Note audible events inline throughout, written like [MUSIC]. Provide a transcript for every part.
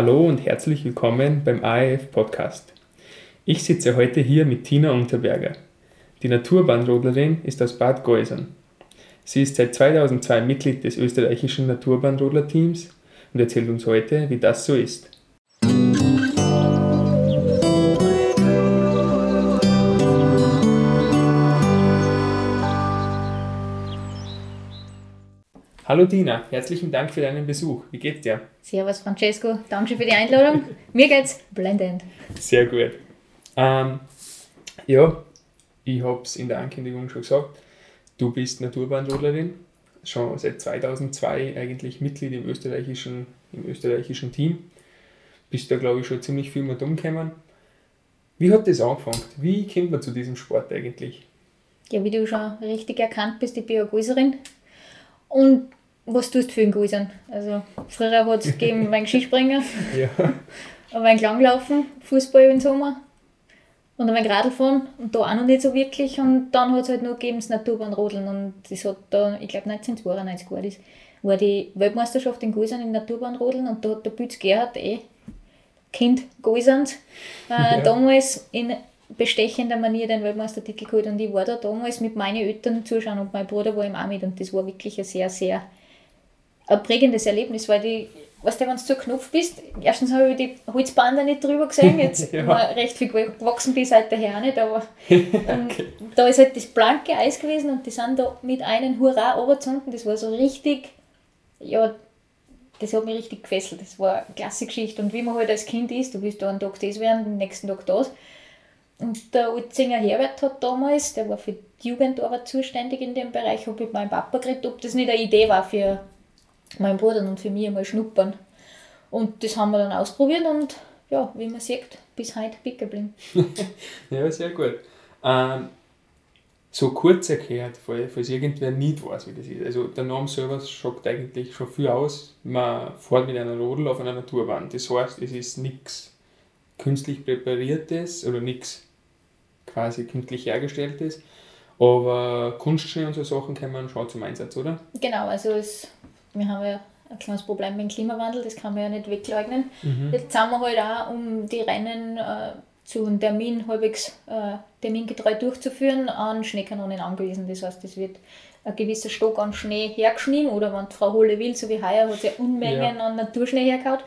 Hallo und herzlich willkommen beim AEF Podcast. Ich sitze heute hier mit Tina Unterberger. Die Naturbahnrodlerin ist aus Bad Geusern. Sie ist seit 2002 Mitglied des österreichischen Naturbahnrodler-Teams und erzählt uns heute, wie das so ist. Hallo Dina, herzlichen Dank für deinen Besuch. Wie geht's dir? Servus Francesco, danke für die Einladung. Mir geht's blendend. Sehr gut. Ähm, ja, ich habe es in der Ankündigung schon gesagt. Du bist Naturbahnrodlerin, schon seit 2002 eigentlich Mitglied im österreichischen, im österreichischen Team. Bist da, glaube ich, schon ziemlich viel mit umgekommen. Wie hat das angefangen? Wie kommt man zu diesem Sport eigentlich? Ja, wie du schon richtig erkannt bist, ich bin eine. Und was tust du für den Guisern? Also, früher hat es gegeben, mein Skispringen, [LAUGHS] Ja. ein Langlaufen, Fußball im Sommer und ein Radlfahren und da auch noch nicht so wirklich. Und dann hat es halt noch gegeben das Naturbahnrodeln und das hat da, ich glaube 1992 war das, war die Weltmeisterschaft in Guisern im Naturbahnrodeln und da hat der Bütz Gerhard eh Kind Guiserns äh, Ja. damals in bestechender Manier den Weltmeistertitel geholt und ich war da damals mit meinen Eltern zuschauen und mein Bruder war ihm auch mit und das war wirklich ein sehr, sehr ein prägendes Erlebnis, weil die, weißt du, wenn du zu Knopf bist, erstens habe ich die Holzbande nicht drüber gesehen, [LAUGHS] jetzt Ja. war recht viel gewachsen bis seither auch [LAUGHS] nicht, aber und da ist halt das blanke Eis gewesen und die sind da mit einem Hurra runtergezogen, das war so richtig, ja, das hat mich richtig gefesselt, das war eine klasse Geschichte. Und wie man halt als Kind ist, du willst da einen Tag das werden, den nächsten Tag das. Und der Utzinger Herbert hat damals, der war für die Jugendarbeit zuständig in dem Bereich, habe ich mit meinem Papa geredet, ob das nicht eine Idee war für meinen Bruder und für mich einmal schnuppern. Und das haben wir dann ausprobiert und ja, wie man sieht, bis heute picken geblieben. [LAUGHS] Ja, sehr gut. Ähm, so kurz erklärt, falls irgendwer nicht weiß, wie das ist. Also der Name selber sagt eigentlich schon viel aus. Man fährt mit einer Rodel auf einer Naturbahn. Das heißt, es ist nichts künstlich präpariertes oder nichts quasi künstlich hergestelltes. Aber Kunstschnee und so Sachen kommen schon zum Einsatz, oder? Genau, also es, wir haben ja ein kleines Problem mit dem Klimawandel, das kann man ja nicht wegleugnen. Jetzt sind wir halt auch, um die Rennen äh, zu einem Termin halbwegs äh, termingetreu durchzuführen, an Schneekanonen angewiesen. Das heißt, es wird ein gewisser Stock an Schnee hergeschnien oder wenn Frau Holle will, so wie heuer, hat sie Unmengen Ja. an Naturschnee hergehauen.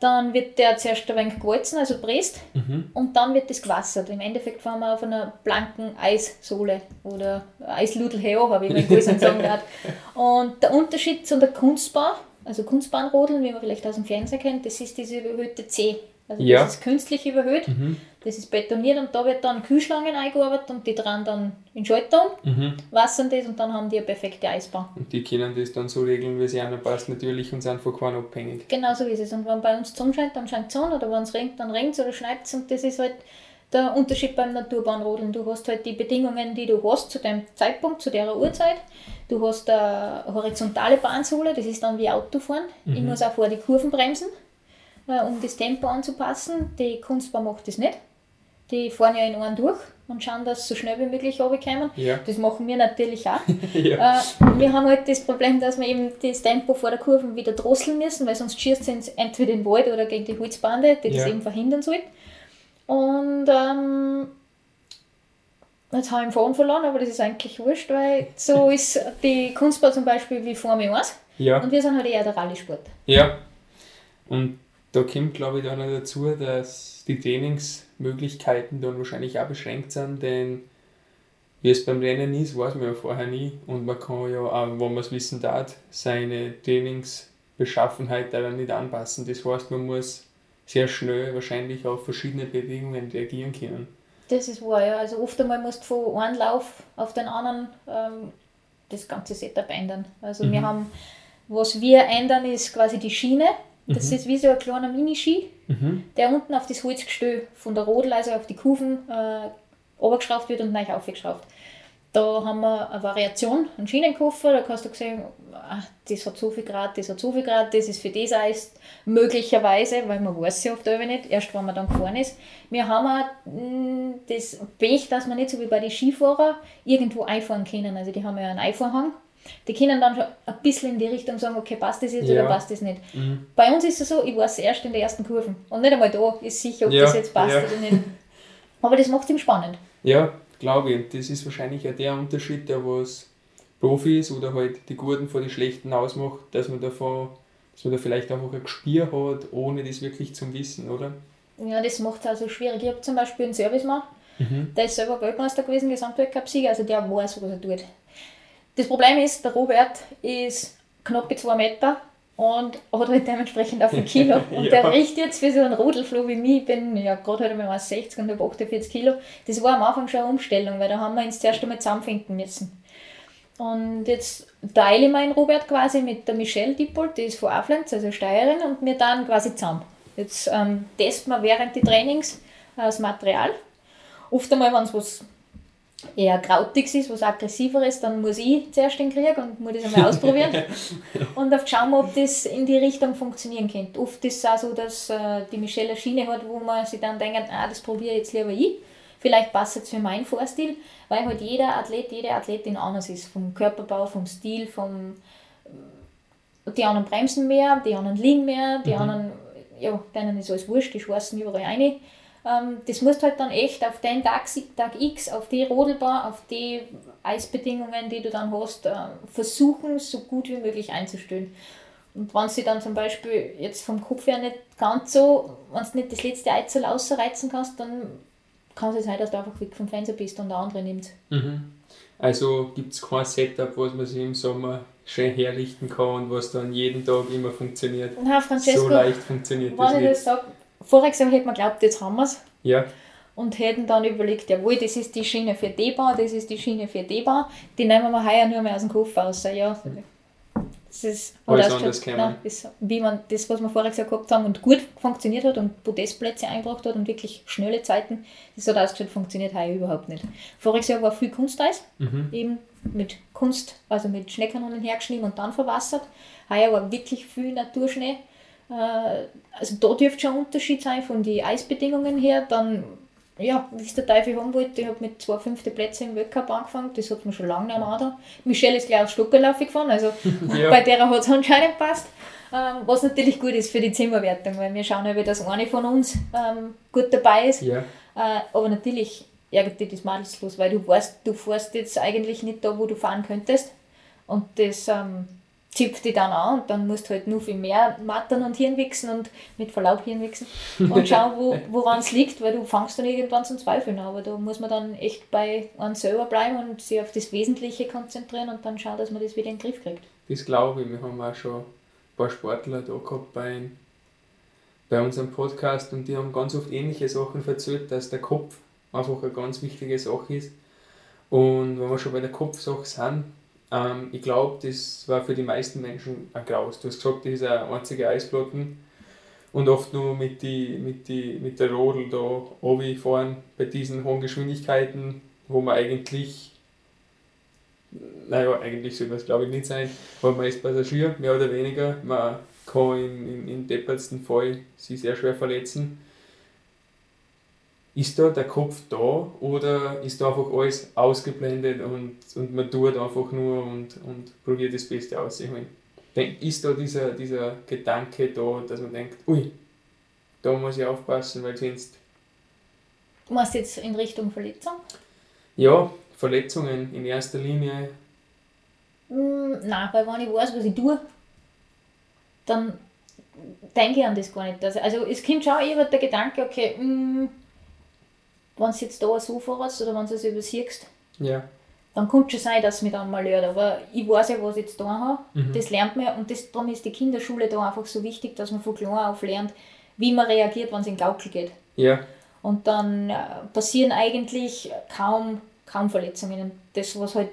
Dann wird der zuerst ein wenig gewalzen, also presst, und dann wird das gewassert. Im Endeffekt fahren wir auf einer blanken Eissohle oder Eisludelheo, habe ich mal sagen darf. [LAUGHS] Und der Unterschied zu der Kunstbahn, also Kunstbahnrodeln, wie man vielleicht aus dem Fernsehen kennt, das ist diese überhöhte C. Also Ja. das ist künstlich überhöht, das ist betoniert und da wird dann Kühlschlangen eingearbeitet und die dran dann in Schalter um, wassern das und dann haben die eine perfekte Eisbahn. Und die können das dann so regeln, wie sie passt natürlich und sind von keinem abhängig. Genau so ist es. Und wenn bei uns die scheint, dann scheint die Sonne, oder wenn es regnet, dann regnet es oder schneit es. Und das ist halt der Unterschied beim Naturbahnrodeln. Du hast halt die Bedingungen, die du hast zu dem Zeitpunkt, zu der Uhrzeit. Du hast eine horizontale Bahnsohle, das ist dann wie Autofahren. Ich muss auch vor die Kurven bremsen, äh, um das Tempo anzupassen. Die Kunstbahn macht das nicht. Die fahren ja in einen durch und schauen, dass sie so schnell wie möglich runterkommen. Ja. Das machen wir natürlich auch. [LAUGHS] ja. Äh, wir haben halt das Problem, dass wir eben das Tempo vor der Kurve wieder drosseln müssen, weil sonst schießt es entweder in den Wald oder gegen die Holzbande, die Ja. das eben verhindern soll. Und ähm, jetzt habe ich den Faden verloren, aber das ist eigentlich wurscht, weil so [LAUGHS] ist die Kunstbahn zum Beispiel wie Formel 1 ja. und wir sind halt eher der Rallye-Sport. Ja, und da kommt, glaube ich, dann noch dazu, dass die Trainingsmöglichkeiten dann wahrscheinlich auch beschränkt sind, denn wie es beim Rennen ist, weiß man ja vorher nie und man kann ja auch, wenn man es wissen darf, seine Trainingsbeschaffenheit daran nicht anpassen. Das heißt, man muss sehr schnell wahrscheinlich auf verschiedene Bedingungen reagieren können. Das ist wahr, ja. Also oft einmal musst du von einem Lauf auf den anderen ähm, das ganze Setup ändern. Also wir haben, was wir ändern, ist quasi die Schiene. Das ist wie so ein kleiner Miniski, der unten auf das Holzgestell von der Rodel, also auf die Kufen, äh, runtergeschraubt wird und neu aufgeschraubt. Da haben wir eine Variation, einen Schienenkoffer, da kannst du sehen, ah, das hat so viel Grad, das hat so viel Grad, das ist für das Eis möglicherweise, weil man weiß ja oft aber nicht, erst wenn man dann gefahren ist. Wir haben auch mh, das Pech, dass man nicht so wie bei den Skifahrern irgendwo einfahren können. Also die haben ja einen Einfahrhang Die können dann schon ein bisschen in die Richtung sagen, okay, passt das jetzt ja. oder passt das nicht. Mhm. Bei uns ist es so, ich weiß erst in der ersten Kurven. Und nicht einmal da ist sicher, ob ja. das jetzt passt oder nicht. Aber das macht es ihm spannend. Ja, glaube ich. Das ist wahrscheinlich auch der Unterschied, der was Profis oder halt die Guten vor die Schlechten ausmacht, dass man davon, dass man da vielleicht einfach ein Gespür hat, ohne das wirklich zu wissen, oder? Ja, das macht es auch so schwierig. Ich habe zum Beispiel einen Servicemann, mhm. der ist selber Weltmeister gewesen, Gesamtweltcup-Sieger, also der weiß, was er tut. Das Problem ist, der Robert ist knapp 2 Meter und hat halt dementsprechend auf ein Kilo. [LAUGHS] Und ja. der riecht jetzt für so einen Rodelfloh wie mich, ich bin ja gerade heute mal 60 und habe 48 Kilo. Das war am Anfang schon eine Umstellung, weil da haben wir uns zuerst einmal zusammenfinden müssen. Und jetzt teile ich meinen Robert quasi mit der Michelle Dippold, die ist von Aflenz, also Steirerin, und wir dann quasi zusammen. Jetzt ähm, testen wir während des Trainings äh, das Material. Oft einmal, wenn es was eher krautiges ist, was aggressiver ist, dann muss ich zuerst den Krieg und muss das einmal ausprobieren. [LAUGHS] und oft schauen wir, ob das in die Richtung funktionieren könnte. Oft ist es auch so, dass äh, die Michelle eine Schiene hat, wo man sich dann denkt, ah, das probiere ich jetzt lieber ich. Vielleicht passt es für meinen Vorstil, weil halt jeder Athlet, jede Athletin anders ist. Vom Körperbau, vom Stil, vom. Die anderen bremsen mehr, die anderen liegen mehr, die mhm. anderen, ja, denen ist alles wurscht, die schwarzen überall rein. Ähm, das musst halt dann echt auf den Tag, Tag X, auf die Rodelbahn, auf die Eisbedingungen, die du dann hast, äh, versuchen, so gut wie möglich einzustellen. Und wenn sie dann zum Beispiel jetzt vom Kopf her nicht ganz so, wenn du nicht das letzte Eizel ausreizen kannst, dann kann es sein, dass du einfach weg vom Fernseher bist und der andere nimmt. Mhm. Also gibt es kein Setup, was man sich im Sommer schön herrichten kann und was dann jeden Tag immer funktioniert. Na, Francesco, so leicht funktioniert das nicht. Das sag, voriges Jahr hätte man geglaubt, jetzt haben wir es. Ja. Und hätten dann überlegt, jawohl, das ist die Schiene für D-Bahn, das ist die Schiene für D-Bahn, die nehmen wir heuer nur mehr aus dem Kopf raus. Ja, mhm. Das ist, Alles anders nein, das, wie man das, was wir vorher gesagt haben, und gut funktioniert hat und Podestplätze eingebracht hat und wirklich schnelle Zeiten, das hat ausgeschaut, funktioniert heuer überhaupt nicht. Voriges Jahr war viel Kunsteis, mhm. eben mit Kunst, also mit Schneekanonen hergeschnitten und dann verwassert. Heuer war wirklich viel Naturschnee. Äh, also da dürfte schon ein Unterschied sein von den Eisbedingungen her. Dann ja, wie es der Teufel haben wollte, ich habe mit zwei fünfte Plätze im Weltcup angefangen, das hat mir schon lange nicht mehr Michelle ist gleich auf Stuckerlauf gefahren, also [LAUGHS] [LAUGHS] ja. bei der hat es anscheinend passt. Ähm, was natürlich gut ist für die Zimmerwertung, weil wir schauen ja, dass eine von uns ähm, gut dabei ist. Ja. Äh, aber natürlich ärgert dich das maßlos, weil du weißt, du fährst jetzt eigentlich nicht da, wo du fahren könntest. Und das ähm, zipft die dann an und dann musst du halt nur viel mehr mattern und Hirnwichsen und mit Verlaub Hirnwichsen und schauen, wo, woran es liegt, weil du fangst dann irgendwann zum Zweifeln an. Aber da muss man dann echt bei uns selber bleiben und sich auf das Wesentliche konzentrieren und dann schauen, dass man das wieder in den Griff kriegt. Das glaube ich. Wir haben auch schon ein paar Sportler da gehabt bei, bei unserem Podcast und die haben ganz oft ähnliche Sachen erzählt, dass der Kopf einfach eine ganz wichtige Sache ist. Und wenn wir schon bei der Kopfsache sind, ähm, ich glaube, das war für die meisten Menschen ein Graus. Du hast gesagt, das ist eine einzige Eisplatten und oft nur mit, die, mit, die, mit der Rodel da fahren bei diesen hohen Geschwindigkeiten, wo man eigentlich, naja, eigentlich soll das glaube ich nicht sein, weil man ist Passagier, mehr oder weniger. Man kann im, im, im deppertsten Fall sich sehr schwer verletzen ist da der Kopf da oder ist da einfach alles ausgeblendet und, und man tut einfach nur und, und probiert das Beste auszuholen? Ist da dieser, dieser Gedanke da, dass man denkt, ui, da muss ich aufpassen, weil sonst. Du meinst jetzt in Richtung Verletzung? Ja, Verletzungen in erster Linie. Mm, nein, weil wenn ich weiß, was ich tue, dann denke ich an das gar nicht. Also, also es kommt schon immer der Gedanke, okay, mm, wenn du jetzt da so fährst oder wenn du es übersiehst, ja. dann kann es schon sein, dass es mich dann mal lernt. Aber ich weiß ja, was ich jetzt da habe. Mhm. Das lernt man und das, darum ist die Kinderschule da einfach so wichtig, dass man von klein auf lernt, wie man reagiert, wenn es in Gaukel geht. Ja. Und dann äh, passieren eigentlich kaum, kaum Verletzungen. Das, was halt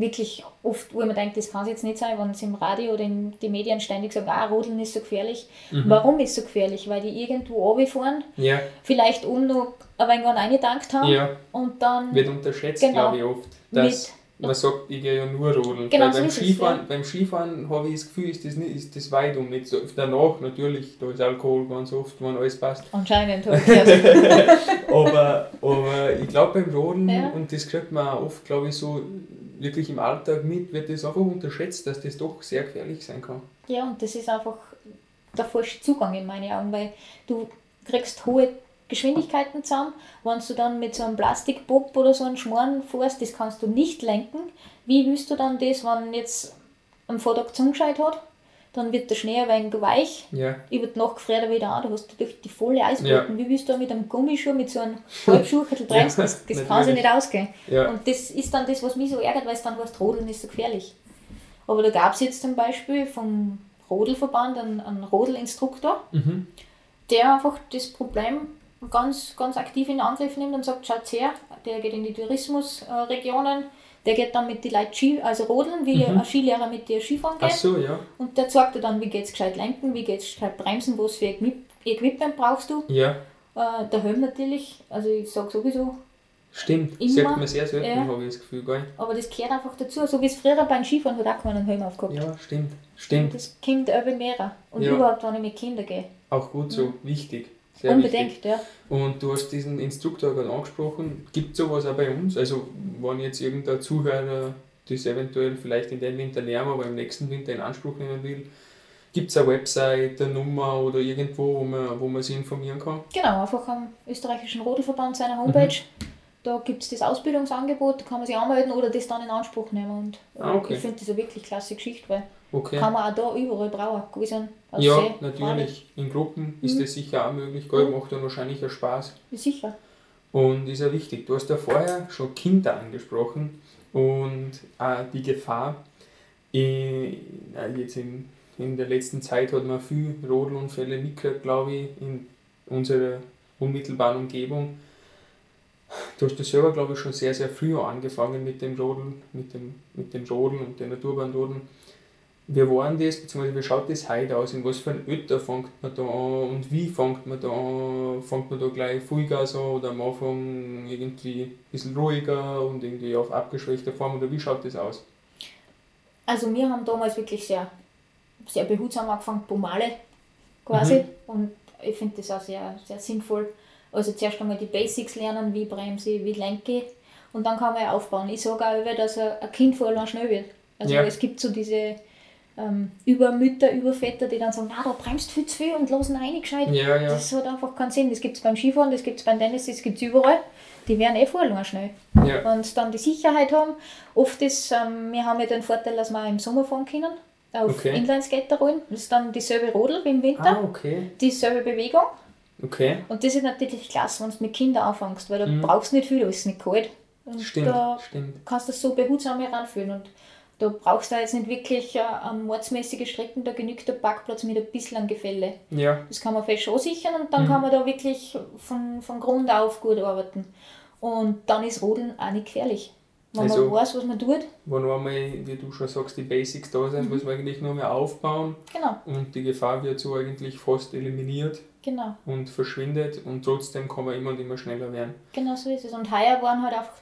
wirklich oft, wo man denkt, das kann es jetzt nicht sein, wenn es im Radio oder in den Medien ständig sagen, ah, Rodeln ist so gefährlich. Mhm. Warum ist es so gefährlich? Weil die irgendwo runterfahren, ja. vielleicht um noch ein wenig reingedankt haben ja. und dann... Wird unterschätzt, genau, glaube ich, oft, dass man sagt, ich gehe ja nur rodeln. Genau, Weil beim, so Skifahren, es, ja. beim Skifahren habe ich das Gefühl, ist das, nicht, ist das weit um. Nicht so. Danach natürlich, da ist Alkohol ganz oft, wenn alles passt. Anscheinend. [LAUGHS] aber, aber ich glaube beim Rodeln, und das kriegt man auch oft, glaube ich, so wirklich im Alltag mit, wird das einfach unterschätzt, dass das doch sehr gefährlich sein kann. Ja, und das ist einfach der falsche Zugang in meinen Augen, weil du kriegst hohe Geschwindigkeiten zusammen. Wenn du dann mit so einem Plastikbob oder so einem Schmoren fährst, das kannst du nicht lenken. Wie willst du dann das, wenn jetzt am Vortag zugescheit hat, dann wird der Schnee ein wenig weich, Ja. über die Nacht friert er wieder an, da hast du durch die volle Eisboden. Ja. Wie willst du mit einem Gummischuh, mit so einem Halbschuh [LAUGHS] bremsen? Ja, [LAUGHS] das das kann sich nicht ausgehen. Ja. Und das ist dann das, was mich so ärgert, weil es dann heißt, Rodeln ist so gefährlich. Aber da gab es jetzt zum Beispiel vom Rodelverband einen, einen Rodelinstruktor, Mhm. der einfach das Problem ganz, ganz aktiv in Angriff nimmt und sagt, schaut her, der geht in die Tourismusregionen, der geht dann mit den Leuten Ski, also rodeln, wie Mhm. ein Skilehrer mit dir Skifahren Ach geht. so, ja. Und der zeigt dir dann, wie geht's gescheit lenken, wie geht's gescheit bremsen, was für Equip Equipment brauchst du. Ja, Äh, der Helm natürlich, also ich sage sowieso, stimmt. Immer. Sagt man sehr selten, Ja. habe ich das Gefühl, gell? aber das gehört einfach dazu. So wie es früher beim Skifahren hat auch keiner einen Helm aufgehabt. Ja, stimmt. Stimmt. Das kommt über mehr. Und Ja. überhaupt, wenn ich mit Kindern gehe. Auch gut so. Wichtig. Sehr wichtig. Unbedingt, ja. Und du hast diesen Instruktor gerade angesprochen. Gibt es sowas auch bei uns? Also, wenn jetzt irgendein Zuhörer das eventuell vielleicht in den Winter lernen, aber im nächsten Winter in Anspruch nehmen will, gibt es eine Website, eine Nummer oder irgendwo, wo man, wo man sich informieren kann? Genau, einfach am österreichischen Rodelverband seiner Homepage. Mhm. Da gibt es das Ausbildungsangebot, da kann man sich anmelden oder das dann in Anspruch nehmen. Und äh, Ah, okay. ich finde das eine wirklich klasse Geschichte, weil Okay. kann man auch da überall brauchen. Gewesen, aus ja, natürlich. In Gruppen ist Mhm. das sicher auch möglich. Gell? Mhm. Macht dann wahrscheinlich auch Spaß. Sicher. Und ist ja wichtig. Du hast ja vorher schon Kinder angesprochen und auch die Gefahr. Ich, äh, jetzt in, in der letzten Zeit hat man viel Rodelunfälle mitgekriegt, glaube ich, in unserer unmittelbaren Umgebung. Du hast das selber, glaube ich, schon sehr, sehr früh angefangen mit dem Rodeln, mit dem, mit dem Rodeln und den Naturbahnrodeln. Wie war denn das, beziehungsweise wie schaut das heute aus? In was für ein Ötter fängt man da an und wie fängt man da an? Fängt man da gleich Vollgas an oder am Anfang irgendwie ein bisschen ruhiger und irgendwie auf abgeschwächter Form oder wie schaut das aus? Also wir haben damals wirklich sehr, sehr behutsam angefangen, Pomale quasi. Mhm. Und ich finde das auch sehr, sehr sinnvoll. Also zuerst einmal die Basics lernen, wie bremse ich, wie lenke ich. Und dann kann man ja aufbauen. Ich sage auch immer, dass ein ein Kind vor allem schnell wird. Also Ja. es gibt so diese ähm, Übermütter, Überväter, die dann sagen, na, da bremst viel zu viel und losen rein gescheit. Ja, ja. Das hat einfach keinen Sinn. Das gibt es beim Skifahren, das gibt es beim Tennis, das gibt es überall. Die werden eh vorher schnell. ja. Sie dann die Sicherheit haben, oft ist, ähm, wir haben ja den Vorteil, dass wir auch im Sommer fahren können, auf Okay. Inlineskaterrollen. Das ist dann dieselbe Rodel wie im Winter, Ah, okay. dieselbe Bewegung. Okay. Und das ist natürlich klasse, wenn du mit Kindern anfängst, weil da Mhm. brauchst du nicht viel, da ist es nicht kalt. Und Stimmt, da stimmt. kannst du das so behutsam heranführen. Und da brauchst du jetzt nicht wirklich äh, mordsmäßige Strecken, da genügt der Parkplatz mit ein bisschen Gefälle. Ja, Das kann man fest ansichern und dann Mhm. kann man da wirklich von, von Grund auf gut arbeiten. Und dann ist Rodeln auch nicht gefährlich. Wenn Also- man weiß, was man tut, wenn einmal, wie du schon sagst, die Basics da sind, Mhm. muss man eigentlich nur mehr aufbauen genau, und die Gefahr wird so eigentlich fast eliminiert genau, und verschwindet und trotzdem kann man immer und immer schneller werden. genau so ist es. Und heuer waren halt einfach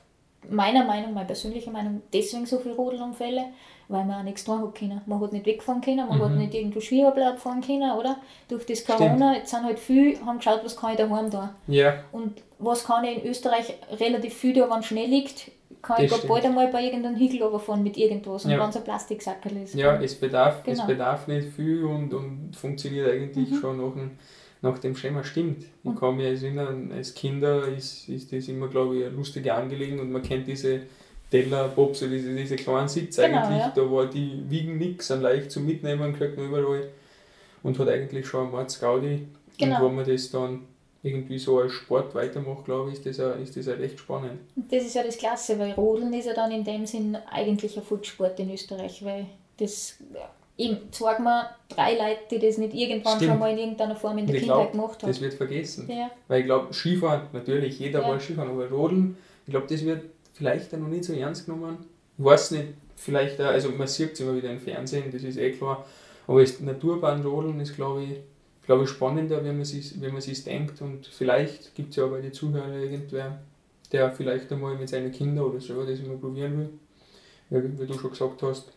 meiner Meinung, meine persönliche Meinung, deswegen so viele Rodelunfälle, weil man auch nichts tun hat können. Man hat nicht wegfahren können, man hat Mhm. nicht irgendwo Schwieberblatt fahren können, oder? Durch das Corona, jetzt sind halt viele, haben geschaut, was kann ich daheim tun. Ja, Und was kann ich in Österreich relativ viel da, wenn Schnee liegt, kann Das ich stimmt. bald einmal bei irgendeinem Hügel runterfahren mit irgendwas. Und Ja. wenn es ein Plastiksackerl ist. ja es, bedarf, es Genau. bedarf nicht viel und, und funktioniert eigentlich Mhm. schon nach dem, nach dem Schema. Stimmt. Ich Und- kann mich erinnern, als Kinder ist, ist das immer, glaube ich, eine lustige Angelegenheit und man kennt diese Teller, also diese, diese kleinen Sitze Genau, eigentlich, ja. da war die wiegen nichts, sind leicht zum Mitnehmen, kriegt man überall und hat eigentlich schon eine Mordsgaudi. Genau. Und wenn man das dann irgendwie so als Sport weitermacht, glaube ich, ist das, auch, ist das auch recht spannend. Und das ist ja das Klasse, weil Rodeln ist ja dann in dem Sinn eigentlich ein Volkssport in Österreich, weil das eben sagen wir drei Leute, die das nicht irgendwann Stimmt. schon mal in irgendeiner Form in der Ich Kindheit glaub, gemacht haben. Das wird vergessen. Ja, Weil ich glaube, Skifahren, natürlich, jeder Ja. will Skifahren, aber Rodeln, ich glaube, das wird vielleicht auch noch nicht so ernst genommen. Ich weiß nicht, vielleicht auch, also man sieht es immer wieder im Fernsehen, das ist eh klar, aber das Naturbahnrodeln ist, glaube ich, glaube ich, spannender, wenn man sich wenn man sich denkt und vielleicht gibt es ja auch bei den Zuhörern irgendwer, der vielleicht einmal mit seinen Kindern oder selber das mal probieren will. Ja, wie du schon gesagt hast,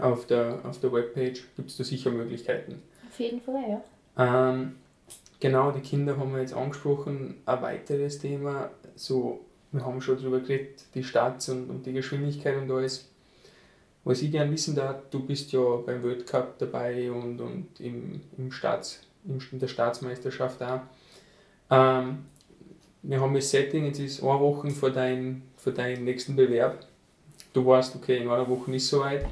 auf der, auf der Webpage gibt es da sicher Möglichkeiten. auf jeden Fall, ja. Ähm, genau, die Kinder haben wir jetzt angesprochen. Ein weiteres Thema, so wir haben schon darüber geredet, die Starts und, und die Geschwindigkeit und alles. Was ich gerne wissen darf, du bist ja beim World Cup dabei und, und im, im Staats, in der Staatsmeisterschaft auch. Ähm, wir haben das Setting, jetzt ist eine Woche vor, dein, vor deinem nächsten Bewerb. Du weißt, okay, in einer Woche ist es soweit.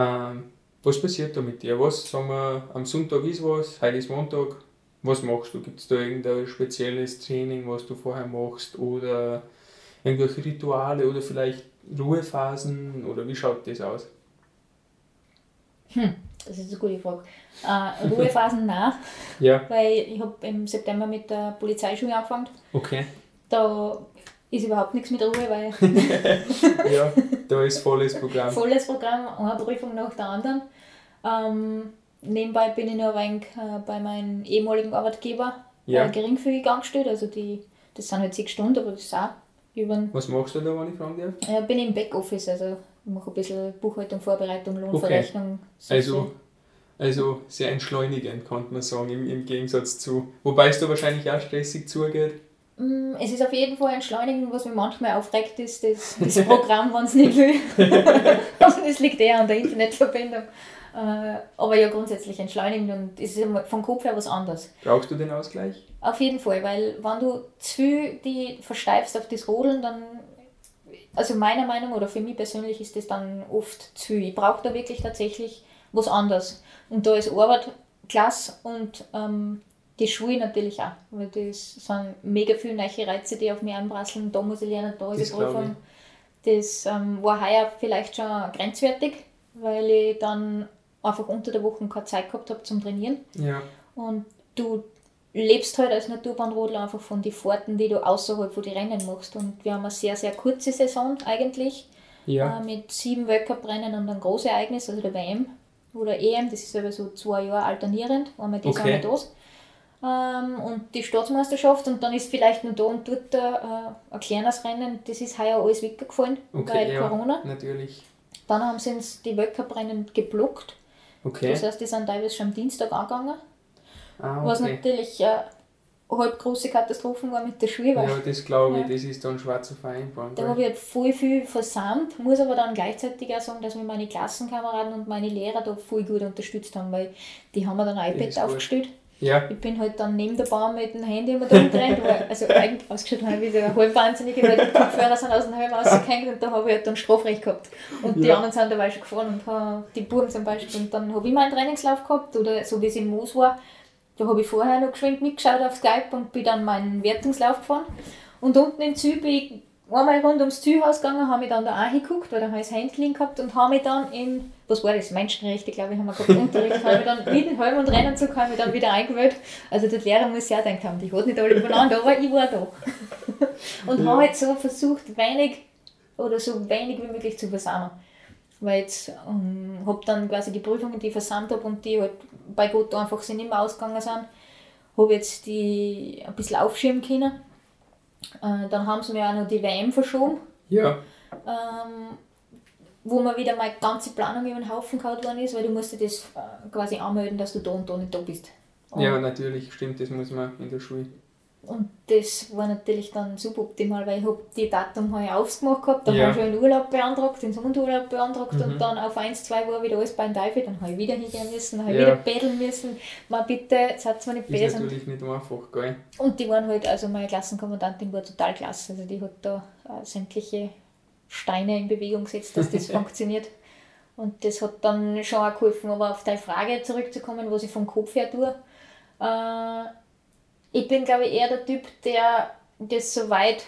Ähm, was passiert da mit dir? Was, sagen wir, am Sonntag ist was, heute ist Montag, was machst du? Gibt es da irgendein spezielles Training, was du vorher machst oder irgendwelche Rituale oder vielleicht Ruhephasen oder wie schaut das aus? Hm, das ist eine gute Frage. Äh, Ruhephasen nein, ja. weil ich habe im September mit der Polizeischule angefangen. Okay. Da ist überhaupt nichts mit Ruhe, weil. [LAUGHS] ja, da ist volles Programm. Volles Programm, eine Prüfung nach der anderen. Ähm, nebenbei bin ich noch ein wenig äh, bei meinem ehemaligen Arbeitgeber Ja. äh, geringfügig angestellt. Also die, das sind halt sechs Stunden, aber das ist auch über Was machst du da, wenn ich fragen darf? äh, bin im Backoffice, also ich mache ein bisschen Buchhaltung, Vorbereitung, Lohnverrechnung. so Also, also sehr entschleunigend, kann man sagen, im, im Gegensatz zu. Wobei es da wahrscheinlich auch stressig zugeht. Mm, Es ist auf jeden Fall entschleunigend, was mich manchmal aufregt, ist das, das Programm, [LAUGHS] wenn es nicht will. Aber [LAUGHS] das liegt eher an der Internetverbindung. Äh, Aber ja, grundsätzlich entschleunigend und es ist vom Kopf her was anderes. Brauchst du den Ausgleich? Auf jeden Fall, weil wenn du zu viel die versteifst auf das Rodeln, dann, also meiner Meinung oder für mich persönlich ist das dann oft zu. Ich brauche da wirklich tatsächlich was anderes. Und da ist Arbeit klasse und ähm, die Schule natürlich auch, weil das sind mega viele neue Reize, die auf mich einprasseln. Da muss ich lernen, da ist Prüfung. Das ähm, war heuer vielleicht schon grenzwertig, weil ich dann einfach unter der Woche keine Zeit gehabt habe zum Trainieren. Ja. Und du lebst halt als Naturbahnrodler einfach von den Fahrten, die du außerhalb von den Rennen machst. Und wir haben eine sehr, sehr kurze Saison eigentlich. Ja. Äh, mit sieben Weltcuprennen und einem Großereignis, also der WM oder EM, das ist aber so zwei Jahre alternierend, einmal das, Okay. einmal das. Ähm, und die Staatsmeisterschaft und dann ist vielleicht noch da und dort äh, ein kleines Rennen, das ist heuer alles weggefallen, Okay, weil ja. Corona. Natürlich. Dann haben sie uns die Weltcuprennen geblockt, Okay. das heißt, die sind teilweise schon am Dienstag angegangen. Ah, Was okay. natürlich eine halb große Katastrophe war mit der Schule, Ja, das glaube ich, Ja. das ist dann schwer zu vereinbaren. da habe ich halt voll viel versammelt, muss aber dann gleichzeitig auch sagen, dass mir meine Klassenkameraden und meine Lehrer da voll gut unterstützt haben, weil die haben mir dann ein iPad gut. Ja, Ich bin halt dann neben der Bahn mit dem Handy immer da weil, also eigentlich ausgeschaut habe ich wie eine halbwahnsinnige, weil die Kopfhörer sind aus dem Helm rausgehängt und da habe ich halt dann Strafrecht gehabt. Und die Ja. anderen sind dabei schon gefahren und die Buben zum Beispiel, und dann habe ich meinen Trainingslauf gehabt oder so wie es im Moos war, da habe ich vorher noch geschwind mitgeschaut auf Skype und bin dann meinen Wertungslauf gefahren. Und unten bin ich einmal rund ums Zielhaus gegangen, habe mich dann da angeguckt, weil da habe ich das Handling gehabt und habe mich dann in, was war das, Menschenrechte, glaube ich, haben wir gehabt, Unterricht, habe mich dann mit dem Helm und Rennanzug habe mich dann wieder eingewählt. Also der Lehrer muss ja auch gedacht haben, die hat nicht alle übereinander, aber ich war da. [LAUGHS] Und habe halt so versucht, wenig oder so wenig wie möglich zu versammeln. Weil jetzt ähm, habe dann quasi die Prüfungen, die ich versammelt habe und die halt bei Gott einfach sind nicht mehr ausgegangen sind, habe jetzt die ein bisschen aufschieben können. Äh, dann haben sie mir auch noch die WM verschoben, ja, ähm, wo mir wieder meine ganze Planung über den Haufen gehauen worden ist, weil du musst dir das äh, quasi anmelden, dass du da und da nicht da bist. Und, ja, natürlich, stimmt, das muss man in der Schule. Und das war natürlich dann suboptimal, weil ich habe die Datum heuer aufgemacht gehabt, dann Ja. habe ich schon einen Urlaub beantragt, den Sommerurlaub beantragt Mhm. und dann auf 1, 2 war wieder alles beim Teufel, dann habe ich wieder hingehen müssen, dann habe ich Ja. wieder betteln müssen, mal bitte, seid mir nicht Ist böse. Und, natürlich nicht einfach, gell? und die waren halt, also meine Klassenkommandantin war total klasse, also die hat da äh, sämtliche Steine in Bewegung gesetzt, dass das [LAUGHS] funktioniert. Und das hat dann schon auch geholfen, aber auf deine Frage zurückzukommen, was ich vom Kopf her tue. Äh, ich bin, glaube ich, eher der Typ, der das so weit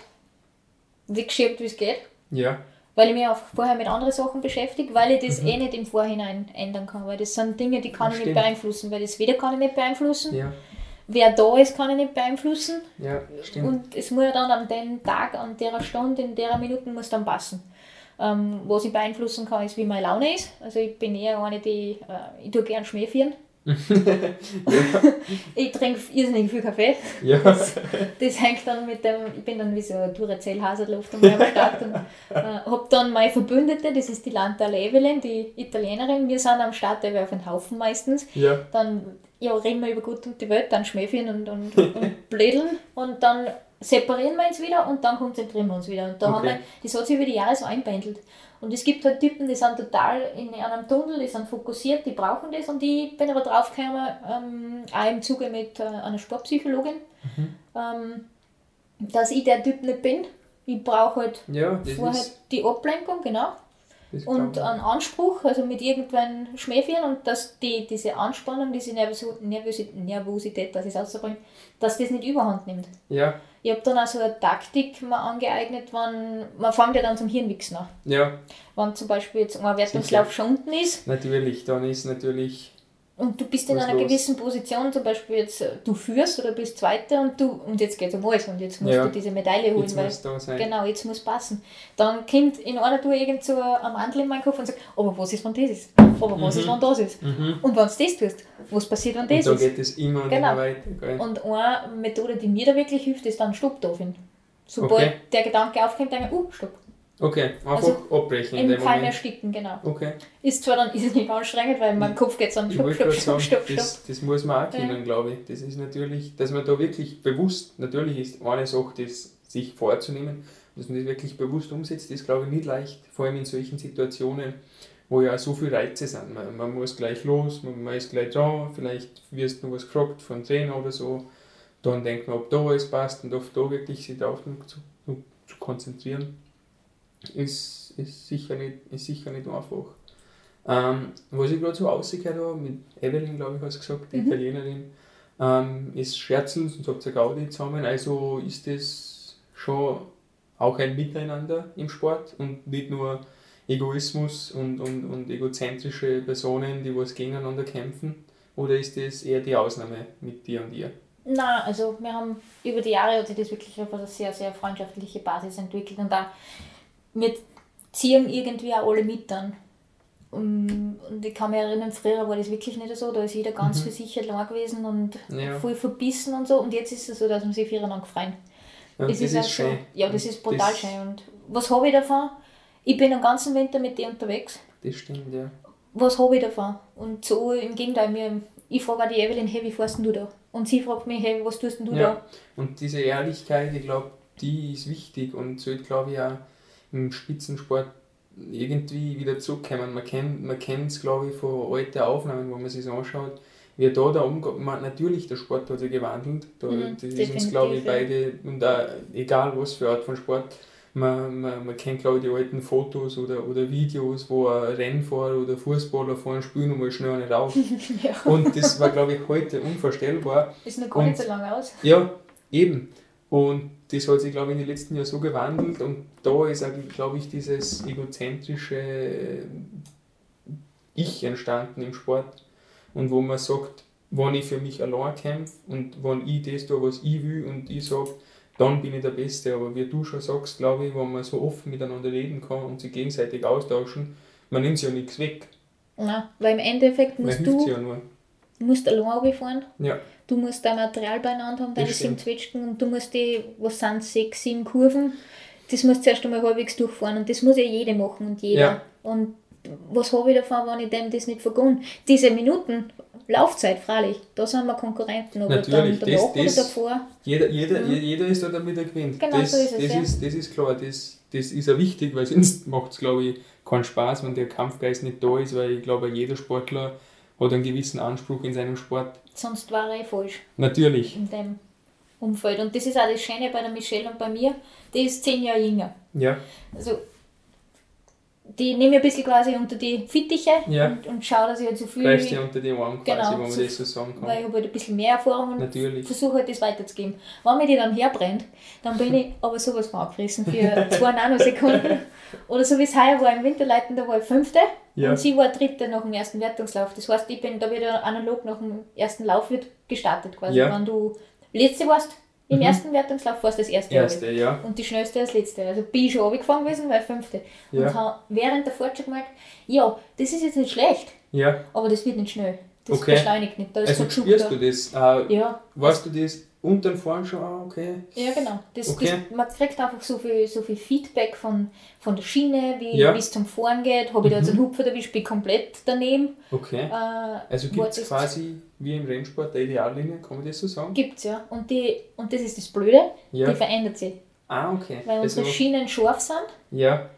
wegschiebt, wie es geht. Ja, Weil ich mich auch vorher mit anderen Sachen beschäftige, weil ich das Mhm. eh nicht im Vorhinein ändern kann. Weil das sind Dinge, die kann Das ich nicht stimmt. beeinflussen. Weil das Wetter kann ich nicht beeinflussen. ja, Wer da ist, kann ich nicht beeinflussen. ja, stimmt. Und es muss ja dann an dem Tag, an der Stunde, in der Minuten muss dann passen. Ähm, was ich beeinflussen kann, ist, wie meine Laune ist. Also ich bin eher eine, die, äh, ich tue gern Schmäh führen. [LAUGHS] ich trinke irrsinnig viel Kaffee. ja, Das hängt dann mit dem, ich bin dann wie so ein einmal am Start und äh, habe dann meine Verbündete, das ist die Lanta Levelin, die Italienerin. Wir sind am Start, wir auf den Haufen meistens. ja, Dann ja, reden wir über Gott und die Welt, dann schmäfeln und, und, und [LAUGHS] blödeln und dann separieren wir uns wieder und dann konzentrieren wir uns wieder. Und da okay. haben wir, das hat sich über die Jahre so einpendelt. Und es gibt halt Typen, die sind total in einem Tunnel, die sind fokussiert, die brauchen das. Und ich bin aber draufgekommen, ähm, auch im Zuge mit äh, einer Sportpsychologin, mhm. ähm, dass ich der Typ nicht bin. Ich brauche halt ja, vorher die Ablenkung, genau und einen Anspruch, also mit irgendwann Schmähführen und dass die, diese Anspannung, diese Nervosität, Nervosität dass ich auszubringen, dass das nicht überhand nimmt. Ja. Ich habe dann auch so eine Taktik mal angeeignet, wenn man fängt ja dann zum Hirnwichsen an. Ja. Wenn zum Beispiel jetzt ein Wertungslauf schon unten ist. Natürlich, dann ist natürlich und du bist in einer los. gewissen Position, zum Beispiel jetzt äh, du führst oder bist Zweiter und du und jetzt geht es um alles und jetzt musst ja. du diese Medaille holen, jetzt weil da sein. genau, jetzt muss passen. Dann kommt in einer Tour irgend so ein Mandel in meinen Kopf und sagt, aber was ist, wenn das ist? Aber was mhm. ist, wenn das ist? Mhm. Und wenn du das tust, was passiert, wenn das und da ist? geht es immer, genau. immer weiter. Gell? Und eine Methode, die mir da wirklich hilft, ist dann Stopp finden. Sobald okay. der Gedanke aufkommt, denke ich, uh, Stopp. Okay, einfach also abbrechen. Im Keim ersticken, genau. Okay. Ist zwar dann ist es nicht anstrengend, weil mein Kopf geht [LAUGHS] dann stopp, stopp, stopp, stopp. Das, das muss man auch können, ja. glaube ich. Das ist natürlich, dass man da wirklich bewusst, natürlich ist eine Sache, das sich vorzunehmen, dass man das wirklich bewusst umsetzt, ist glaube ich nicht leicht, vor allem in solchen Situationen, wo ja so viele Reize sind. Man, man muss gleich los, man, man ist gleich da, vielleicht wirst du noch was gefragt von Trainer oder so, dann denkt man, ob da alles passt und auf da wirklich sich darauf zu, zu konzentrieren ist, ist, sicher, nicht, ist sicher nicht einfach. Ähm, was ich gerade so rausgehört habe, mit Evelyn, glaube ich, hast du gesagt, die mhm. Italienerin, ähm, ist Scherzeln, sonst habt ihr Gaudi zusammen. Also ist das schon auch ein Miteinander im Sport und nicht nur Egoismus und, und, und egozentrische Personen, die was gegeneinander kämpfen? Oder ist das eher die Ausnahme mit dir und ihr? Nein, also wir haben über die Jahre hat sich das wirklich auf eine sehr, sehr freundschaftliche Basis entwickelt und da wir ziehen irgendwie auch alle mit dann. Und ich kann mich erinnern, früher war das wirklich nicht so, da ist jeder ganz mhm. für sich allein gewesen und ja. voll verbissen und so. Und jetzt ist es so, dass man sich füreinander freuen. Ja, das, das ist, ist schön. ja, das ist brutal das schön. Und was habe ich davon? Ich bin den ganzen Winter mit dir unterwegs. Das stimmt, ja. Was habe ich davon? Und so im Gegenteil, mir, ich frage auch die Evelyn, hey, wie fährst du da? Und sie fragt mich, hey, was tust du ja. da? Und diese Ehrlichkeit, ich glaube, die ist wichtig und sollte, glaube ich, auch im Spitzensport irgendwie wieder zurückkommen. Man kennt man es, glaube ich, von alten Aufnahmen, wo man sich anschaut, wie da der Umgang, natürlich, der Sport hat sich gewandelt, da, mhm, das ist uns, glaube ich, beide, und auch, egal was für Art von Sport, man, man, man kennt, glaube ich, die alten Fotos oder, oder Videos, wo ein Rennfahrer oder Fußballer vorne spielen und mal schnell nicht rauf. [LAUGHS] ja. Und das war, glaube ich, heute unvorstellbar. Ist noch gar nicht so lange aus. Ja, eben. Und das hat sich, glaube ich, in den letzten Jahren so gewandelt und da ist, glaube ich, dieses egozentrische Ich entstanden im Sport und wo man sagt, wenn ich für mich allein kämpfe und wenn ich das tue, was ich will und ich sage, dann bin ich der Beste. Aber wie du schon sagst, glaube ich, wenn man so offen miteinander reden kann und sich gegenseitig austauschen, man nimmt sich ja nichts weg. Nein, weil im Endeffekt musst du, ja nur. musst allein fahren. Ja du musst dein Material beieinander haben, deine sieben Zwetschgen und du musst die, was sind sechs, sieben Kurven, das musst du erst einmal halbwegs durchfahren und das muss ja jeder machen und jeder. Ja. Und was habe ich davon, wenn ich dem das nicht vergunne? Diese Minuten Laufzeit, freilich, da sind wir Konkurrenten, aber Natürlich, dann danach das, das, davor. Jeder, jeder, mhm. jeder ist da damit er gewinnt. Genau, das, so ist es. Das, ja. ist, das ist klar, das, das ist ja wichtig, weil [LAUGHS] sonst macht es, glaube ich, keinen Spaß, wenn der Kampfgeist nicht da ist, weil ich glaube, jeder Sportler hat einen gewissen Anspruch in seinem Sport. Sonst war er eh falsch. Natürlich. In dem Umfeld. Und das ist auch das Schöne bei der Michelle und bei mir, die ist zehn Jahre jünger. Ja. Also, die nehme ich ein bisschen quasi unter die Fittiche ja. und, und schaue, dass ich halt so viel. Greifst die unter die Arme quasi, genau, wenn man so das so sagen kann. Weil ich habe halt ein bisschen mehr Erfahrung und versuche halt das weiterzugeben. Wenn mir die dann herbrennt, dann bin ich aber sowas von abgerissen für [LAUGHS] zwei Nanosekunden. Oder so wie es heuer war im Winterleiten, da war ich Fünfte ja. und sie war Dritte nach dem ersten Wertungslauf. Das heißt, ich bin da wieder analog nach dem ersten Lauf wird gestartet quasi. Ja. Wenn du Letzte warst, im mhm. ersten Wertungslauf warst du das erste. Erste, ja. Und die schnellste als letzte. Also bin ich schon runtergefahren gewesen, weil fünfte. Ja. Und habe während der Fahrt schon gemerkt, ja, das ist jetzt nicht schlecht, ja. aber das wird nicht schnell. Das okay. beschleunigt nicht. Da also spürst du das? Äh, ja. Weißt du das? Und dann fahren schon, ah, okay. Ja, genau. Das, Okay. das, man kriegt einfach so viel, so viel Feedback von, von der Schiene, wie Ja. es zum Fahren geht. Habe ich da jetzt einen Hupfer erwischt, bin ich komplett daneben. Okay. Äh, Also gibt es quasi wie im Rennsport eine Ideallinie, kann man das so sagen? Gibt's ja. Und, die, und das ist das Blöde, Ja. die verändert sich. Ah, okay. Weil unsere also, Schienen scharf sind. ja,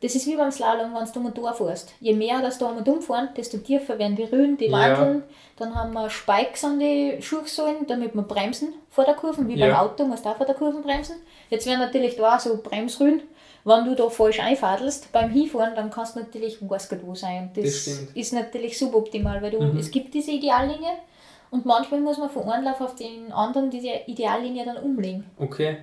Das ist wie beim Slalom, wenn du um und fährst. Je mehr das da um und fahren, desto tiefer werden die Röhren, die Ja. Wandeln. Dann haben wir Spikes an die Schuhsohlen, damit wir bremsen vor der Kurve. Wie beim Ja. Auto musst du auch vor der Kurve bremsen. Jetzt werden natürlich da auch so Bremsröhren. Wenn du da falsch einfadelst beim Hinfahren, dann kannst du natürlich weiß Gott wo sein. Das, Das ist natürlich suboptimal, weil du, Mhm. es gibt diese Ideallinie und manchmal muss man von einem Lauf auf den anderen diese Ideallinie dann umlegen. okay.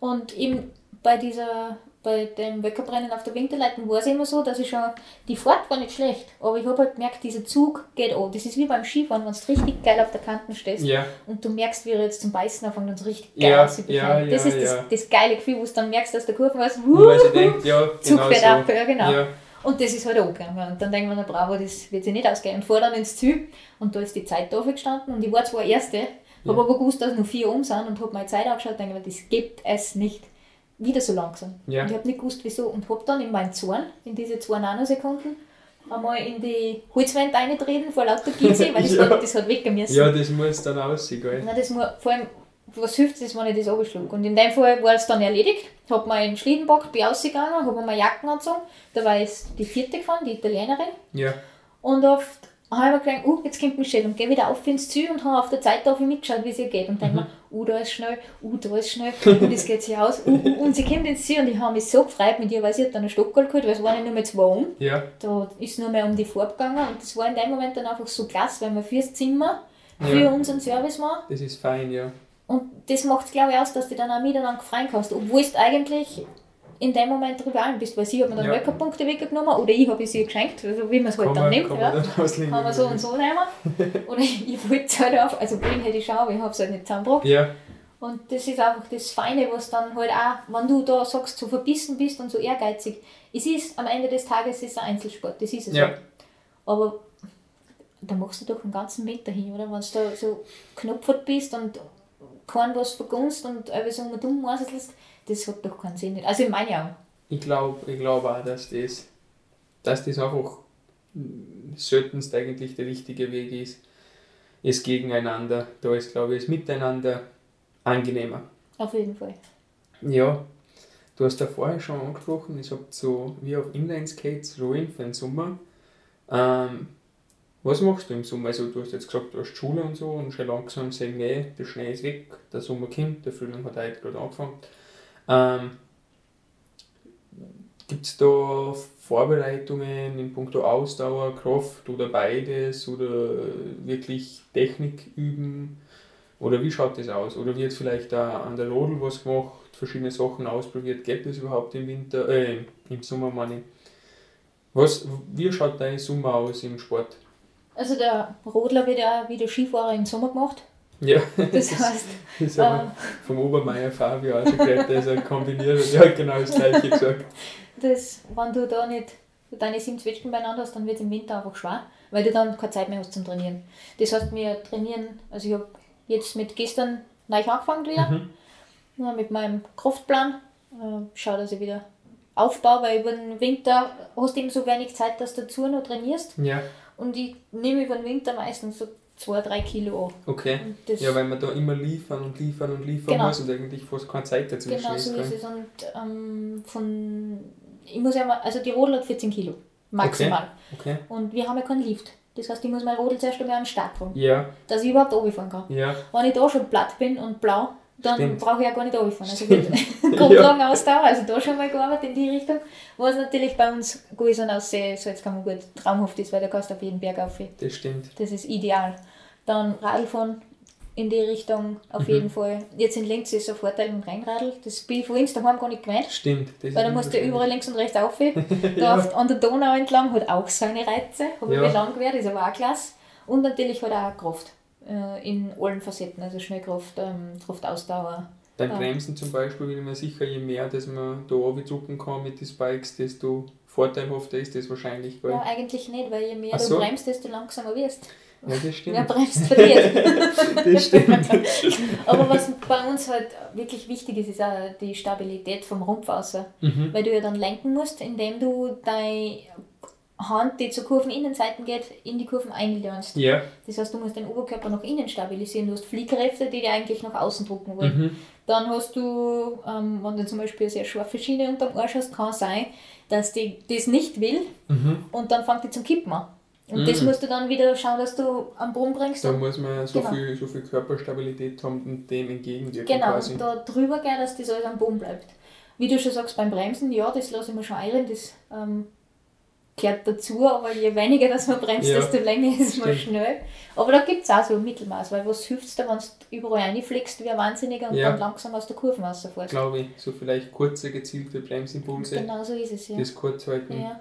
Und eben bei dieser, bei dem Weltcuprennen auf der Winterleiten war es immer so, dass ich schon, die Fahrt war nicht schlecht, aber ich habe halt gemerkt, dieser Zug geht an. Das ist wie beim Skifahren, wenn du richtig geil auf der Kante stehst Ja, und du merkst, wie er jetzt zum Beißen anfängt und so richtig geil Ja, aussieht. ja, ja, das ist ja. das, das geile Gefühl, wo du dann merkst, dass der Kurve nur denkt, ja, Zug genau fährt so. ab, ja genau. Ja, Und das ist halt angegangen. Und dann denkt man, na bravo, das wird sich nicht ausgehen. Und fahr dann ins Ziel und da ist die Zeit da gestanden und ich war zwar Erste, habe aber gewusst, dass noch vier um sind und habe meine Zeit angeschaut und denke mir, das gibt es nicht. Wieder so langsam. Ja. Und ich habe nicht gewusst, wieso. Und habe dann in meinen Zorn, in diese zwei Nanosekunden, einmal in die Holzwand eintreten vor lauter Gitze, weil das, [LAUGHS] Ja. hat, das hat weggehen müssen. ja, das muss dann aussehen, gell? Nein, das muss, vor allem, was hilft es, wenn ich das abschlug? Und in dem Fall war es dann erledigt. Ich habe meinen Schlitten gepackt, bin rausgegangen, habe mir Jacken angezogen. Da war jetzt die vierte gefahren, die Italienerin. Ja, Und oft habe ich mir gedacht, uh, jetzt kommt Michelle und gehe wieder auf ins Ziel und habe auf der Zeit auf mitgeschaut, wie es ihr geht. Und denke mir, uh, da ist schnell, uh, da ist schnell, und es geht sich aus. Uh, uh, und sie kommt ins Ziel und ich habe mich so gefreut mit ihr, weil sie hat dann einen Stockerl geholt, weil es waren ja nur mehr zwei um. ja, Da ist nur mehr um die Farbe gegangen und das war in dem Moment dann einfach so klasse, weil wir fürs Zimmer, für Ja. unseren Service machen. das ist fein, ja. Und das macht es, glaube ich, aus, dass du dann auch miteinander freuen kannst. Obwohl du eigentlich in dem Moment Rivalen bist, weil sie hat mir dann Ja. Weltcup-Punkte weggenommen oder ich habe sie ihr geschenkt, also wie man es halt dann nimmt. kann ja. Kann man so und so nehmen. [LAUGHS] Oder ich wollte es halt auf, also bringen hätte ich schon, aber ich habe es halt nicht zusammengebracht. Ja, Und das ist einfach das Feine, was dann halt auch, wenn du da sagst, so verbissen bist und so ehrgeizig, es ist am Ende des Tages ist es ein Einzelsport, das ist es Ja. halt. Aber da machst du doch den ganzen Winter hin, oder? Wenn du da so knopfert bist und kein was vergunst und einfach so dumm mauselst, das hat doch keinen Sinn. Also in meinen Augen. ich glaube ich glaub auch, dass das, dass das einfach seltenst eigentlich der richtige Weg ist. Es gegeneinander, da ist, glaube ich, das Miteinander angenehmer. Auf jeden Fall. Ja, du hast ja vorher schon angesprochen, ich habe so wie auf Inline-Skates Rollen für den Sommer. Ähm, was machst du im Sommer? Also du hast jetzt gesagt, du hast Schule und so und schon langsam sagen, nee, der Schnee ist weg, der Sommer kommt, der Frühling hat heute gerade angefangen. Ähm, Gibt es da Vorbereitungen in puncto Ausdauer, Kraft oder beides oder wirklich Technik üben? Oder wie schaut das aus? Oder wird vielleicht da an der Rodel was gemacht, verschiedene Sachen ausprobiert? Geht das überhaupt im Winter, äh, im Sommer meine? Was, wie schaut dein Sommer aus im Sport? Also der Rodler wird ja wie der Skifahrer im Sommer gemacht. Ja, Das heißt, das ist aber ähm, vom Obermeier Fabio auch schon gehört, der ist ein kombiniert, der hat genau das gleiche gesagt. das, wenn du da nicht deine sieben Zwetschgen beieinander hast, dann wird es im Winter einfach schwer, weil du dann keine Zeit mehr hast zum Trainieren. Das heißt, wir trainieren, also ich habe jetzt mit gestern neu angefangen wieder, Mhm. ja, mit meinem Kraftplan. Äh, schau, dass ich wieder aufbaue, weil über den Winter hast du eben so wenig Zeit, dass du dazu noch trainierst. Ja, Und ich nehme über den Winter meistens so zwei, drei Kilo an. okay. Ja, weil man da immer liefern und liefern und liefern Genau. muss und eigentlich fast keine Zeit dazwischen genau ist. so gell? ist es. Und ähm, von, ich muss ja mal, also die Rodel hat 14 Kilo, maximal. Okay. Und wir haben ja keinen Lift. Das heißt, ich muss mein Rodel zuerst einmal an den Start tragen, Ja, dass ich überhaupt runterfahren kann. ja, Wenn ich da schon platt bin und blau, dann brauche ich ja gar nicht runterfahren. Also Grundlagenausdauer, [LAUGHS] [LAUGHS] also da schon mal gearbeitet in die Richtung. Was natürlich bei uns gut ist und so kann man gut traumhaft ist, weil da kannst du auf jeden Berg auf. das stimmt. Das ist ideal. Dann Radlfahren in die Richtung auf Mhm. jeden Fall. Jetzt in Links ist ein Vorteil mit Rennradl. Das bin ich vorhin daheim gar nicht gewöhnt. Stimmt. Weil da musst du überall links und rechts auf. [LAUGHS] Da Ja. an der Donau entlang hat auch seine Reize. Habe ich Ja. mir lang gewährt, ist aber auch klasse. Und natürlich hat auch Kraft äh, in allen Facetten. Also Schnellkraft, ähm, Kraftausdauer. Beim Ja. Bremsen zum Beispiel bin ich mir sicher, je mehr, dass man da drucken kann mit den Spikes, desto vorteilhafter ist das wahrscheinlich. Ja, eigentlich nicht, weil je mehr Ach du so. bremst, desto langsamer wirst. Ja, das stimmt. Wer bremst, verliert. das stimmt. Aber was bei uns halt wirklich wichtig ist, ist auch die Stabilität vom Rumpf außer. Mhm. Weil du ja dann lenken musst, indem du deine Hand, die zur Kurveninnenseiten geht, in die Kurven einlernst. Ja. Das heißt, du musst den Oberkörper nach innen stabilisieren. Du hast Fliehkräfte, die dir eigentlich nach außen drucken wollen. Mhm. Dann hast du, ähm, wenn du zum Beispiel eine sehr scharfe Schiene unterm Arsch hast, kann sein, dass die das nicht will Mhm. und dann fängt die zum Kippen an. Und das Mhm. musst du dann wieder schauen, dass du am Boden bringst. Da muss man so, Genau. viel, so viel Körperstabilität haben und dem entgegenwirken Genau, quasi. da drüber gehen, dass das alles am Boden bleibt. Wie du schon sagst, beim Bremsen, ja, das lasse ich mir schon ein, das ähm, gehört dazu, aber je weniger dass man bremst, Ja, desto länger ist man schnell. Aber da gibt es auch so ein Mittelmaß, weil was hilft dir, wenn du überall reinfliegst wie ein Wahnsinniger und Ja. dann langsam aus der Kurve rausfährst. Glaube ich. So vielleicht kurze, gezielte Bremsimpulse, Genau so ist es, ja. das kurz halten. ja.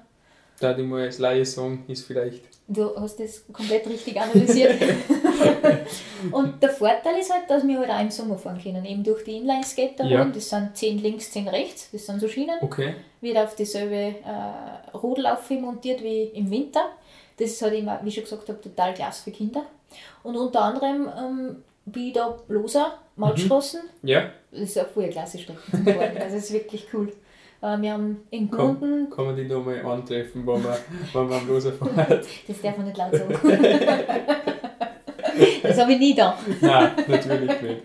Da die mal als Laie sagen, ist vielleicht. Du hast das komplett richtig analysiert. [LAUGHS] und der Vorteil ist halt, dass wir halt auch im Sommer fahren können. Eben durch die Inline-Skater, Ja. das sind 10 links, 10 rechts, das sind so Schienen. Okay. wird auf dieselbe äh, Rodelaufel montiert wie im Winter. Das ist halt immer, wie ich schon gesagt habe, total klasse für Kinder. Und unter anderem ähm, bin ich da loser, Mautstraßen. Ja, Das ist eine voll klasse Strecke zum Fahren. Also es ist wirklich cool. Äh, wir haben in. Gmunden, kann man die da mal antreffen, wenn man, wenn man am Loser fährt. [LAUGHS] das darf man nicht laut sagen. [LAUGHS] das habe ich nie da. Nein, natürlich nicht.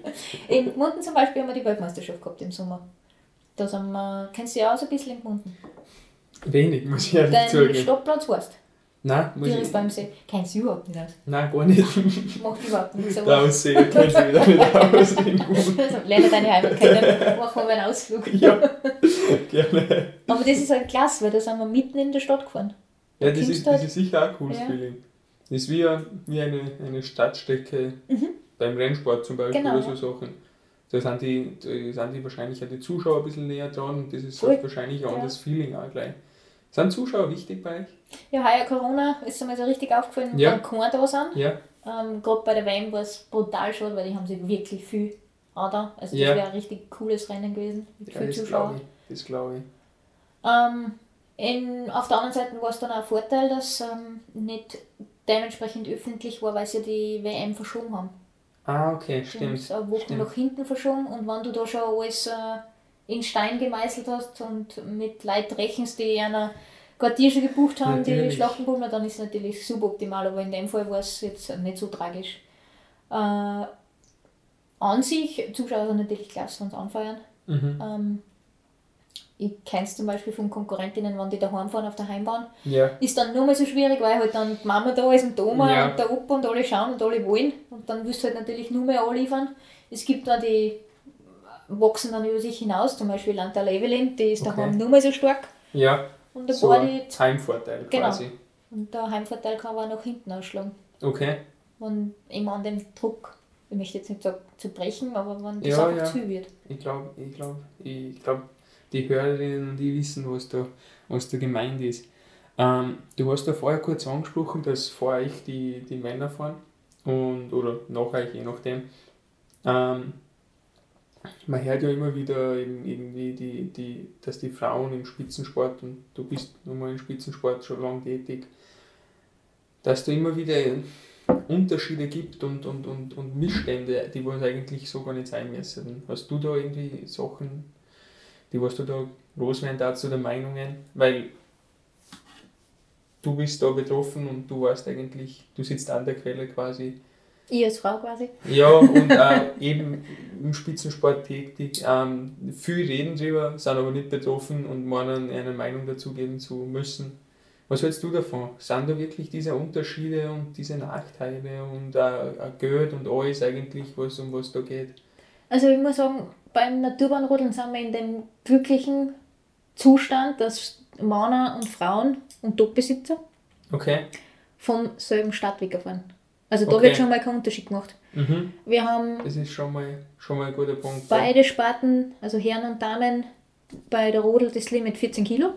In Gmunden zum Beispiel haben wir die Weltmeisterschaft gehabt im Sommer. Da sind wir, kennst du ja auch so ein bisschen in Gmunden. Wenig, muss ich ehrlich Dein zugeben. Stoppplatz heißt, Nein, muss direkt ich. beim See. Kennst du überhaupt nicht aus. Nein, gar nicht. [LAUGHS] Macht überhaupt nichts. Der Aber Aussee kennt sich wieder nicht [LAUGHS] aus. also, lerne deine Heimat kennen, machen wir einen Ausflug. [LAUGHS] ja, gerne. Aber das ist halt klasse, weil da sind wir mitten in der Stadt gefahren. Ja, das ist, das halt- ist sicher auch ein cooles Ja. Feeling. Das ist wie, ein- wie eine, eine Stadtstrecke beim Rennsport zum Beispiel Mhm. Genau, oder so Sachen. Da sind, die, da sind die wahrscheinlich auch die Zuschauer ein bisschen näher dran und das ist Voll. wahrscheinlich ein Ja. anderes Feeling auch gleich. Sind Zuschauer wichtig bei euch? Ja, heuer Corona ist mir so richtig aufgefallen, Ja. weil keine da sind. Ja, Ähm, Gerade bei der WM war es brutal schade, weil die haben sich wirklich viel da. Also das Ja. wäre ein richtig cooles Rennen gewesen mit ja vielen das Zuschauern. glaube ich. Das glaube ich. Ähm, in, auf der anderen Seite war es dann auch ein Vorteil, dass ähm, nicht dementsprechend öffentlich war, weil sie die WM verschoben haben. Ah, okay, haben stimmt. es eine Woche stimmt. nach hinten verschoben und wenn du da schon alles äh, in Stein gemeißelt hast und mit Leuten rechnest, die einer Quartier schon gebucht haben, die Natürlich. Schlachtenbummler, dann ist es natürlich suboptimal, aber in dem Fall war es jetzt nicht so tragisch. Äh, an sich, Zuschauer sind natürlich klasse, sie anfeuern. Mhm. Ähm, ich kenne es zum Beispiel von Konkurrentinnen, wenn die daheim fahren auf der Heimbahn, Ja, ist dann nur mal so schwierig, weil halt dann die Mama da ist und die Oma Ja. und der Opa und alle schauen und alle wollen. Und dann wirst du halt natürlich nur mehr anliefern. Es gibt da die wachsen dann über sich hinaus, zum Beispiel Lanta Evelyn, die ist Okay. daheim nur mehr so stark. ja Und der so ein die, Heimvorteil Genau. quasi. und der Heimvorteil kann aber auch nach hinten ausschlagen. Okay, Wenn immer an dem Druck, ich möchte jetzt nicht sagen zu brechen, aber wenn das Ja, einfach ja. zu wird. ich glaube, ich glaube, ich glaube, die Hörerinnen, die wissen, was da, was da gemeint ist. Ähm, du hast da vorher kurz angesprochen, dass vor euch die, die Männer fahren und, oder nach euch, je nachdem. Ähm, man hört ja immer wieder eben irgendwie, die, die, dass die Frauen im Spitzensport, und du bist nun mal im Spitzensport schon lange tätig, dass da immer wieder Unterschiede gibt und, und, und, und Missstände, die was eigentlich so gar nicht sein müssen. Hast du da irgendwie Sachen, die was du da loswerden dazu der Meinungen? Weil du bist da betroffen und du weißt eigentlich, du sitzt an der Quelle quasi. Ich als Frau quasi. Ja, und [LAUGHS] auch eben im Spitzensport tätig. Ähm, viel reden drüber, sind aber nicht betroffen und meinen, eine Meinung dazu geben zu müssen. Was hältst du davon? Sind da wirklich diese Unterschiede und diese Nachteile und auch, auch Geld und alles eigentlich, was um was da geht? Also ich muss sagen, beim Naturbahnrodeln sind wir in dem glücklichen Zustand, dass Männer und Frauen und Doppelsitzer Okay. vom selben Stadtweg fahren. Also da Okay. wird schon mal kein Unterschied gemacht. Mhm. Wir haben Das ist schon mal, schon mal ein guter Punkt. beide Sparten, also Herren und Damen, bei der Rodel das Limit 14 Kilo.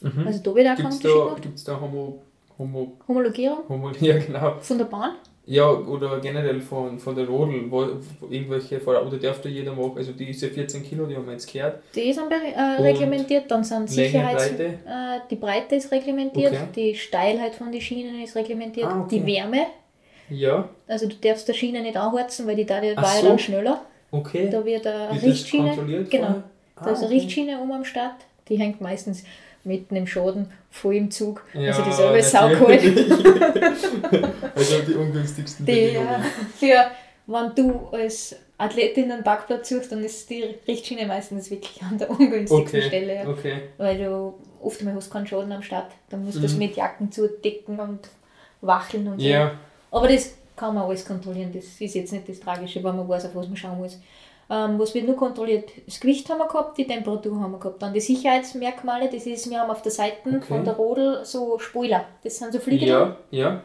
Mhm. Also da wird auch kein Gibt es Unterschied da, gemacht. gibt's da Homo, Homo, Homologierung Homo, [LAUGHS] ja genau. von der Bahn. Ja, oder generell von, von der Rodel, wo, irgendwelche, Vor- oder darf da jeder machen, also diese 14 Kilo, die haben wir jetzt gehört. Die sind äh, reglementiert, dann sind Sicherheits... Breite? Äh, die Breite ist reglementiert, Okay. die Steilheit von den Schienen ist reglementiert, Ah, okay. die Wärme. Ja. Also du darfst der Schiene nicht anheizen, weil die da war Ach ja so. dann schneller. Okay. Da wird eine Wird Richtschiene. Genau. vorher? Da Ah, ist eine okay. Richtschiene um am Start. Die hängt meistens mitten im Schaden, voll im Zug. Ja, also die ist saukalt. [LAUGHS] also die ungünstigsten Die, Bedingungen. für, wenn du als Athletin einen Parkplatz suchst, dann ist die Richtschiene meistens wirklich an der ungünstigsten Okay. Stelle. Okay. Weil du oft einmal hast keinen Schaden am Start. Dann musst du das Mhm. mit Jacken zudecken und wacheln und so. Ja. Aber das kann man alles kontrollieren. Das ist jetzt nicht das Tragische, wenn man weiß, auf was man schauen muss. Ähm, was wird nur kontrolliert? Das Gewicht haben wir gehabt, die Temperatur haben wir gehabt. Dann die Sicherheitsmerkmale, das ist, wir haben auf der Seite Okay. von der Rodel so Spoiler. Das sind so Fliegen, Ja, ja.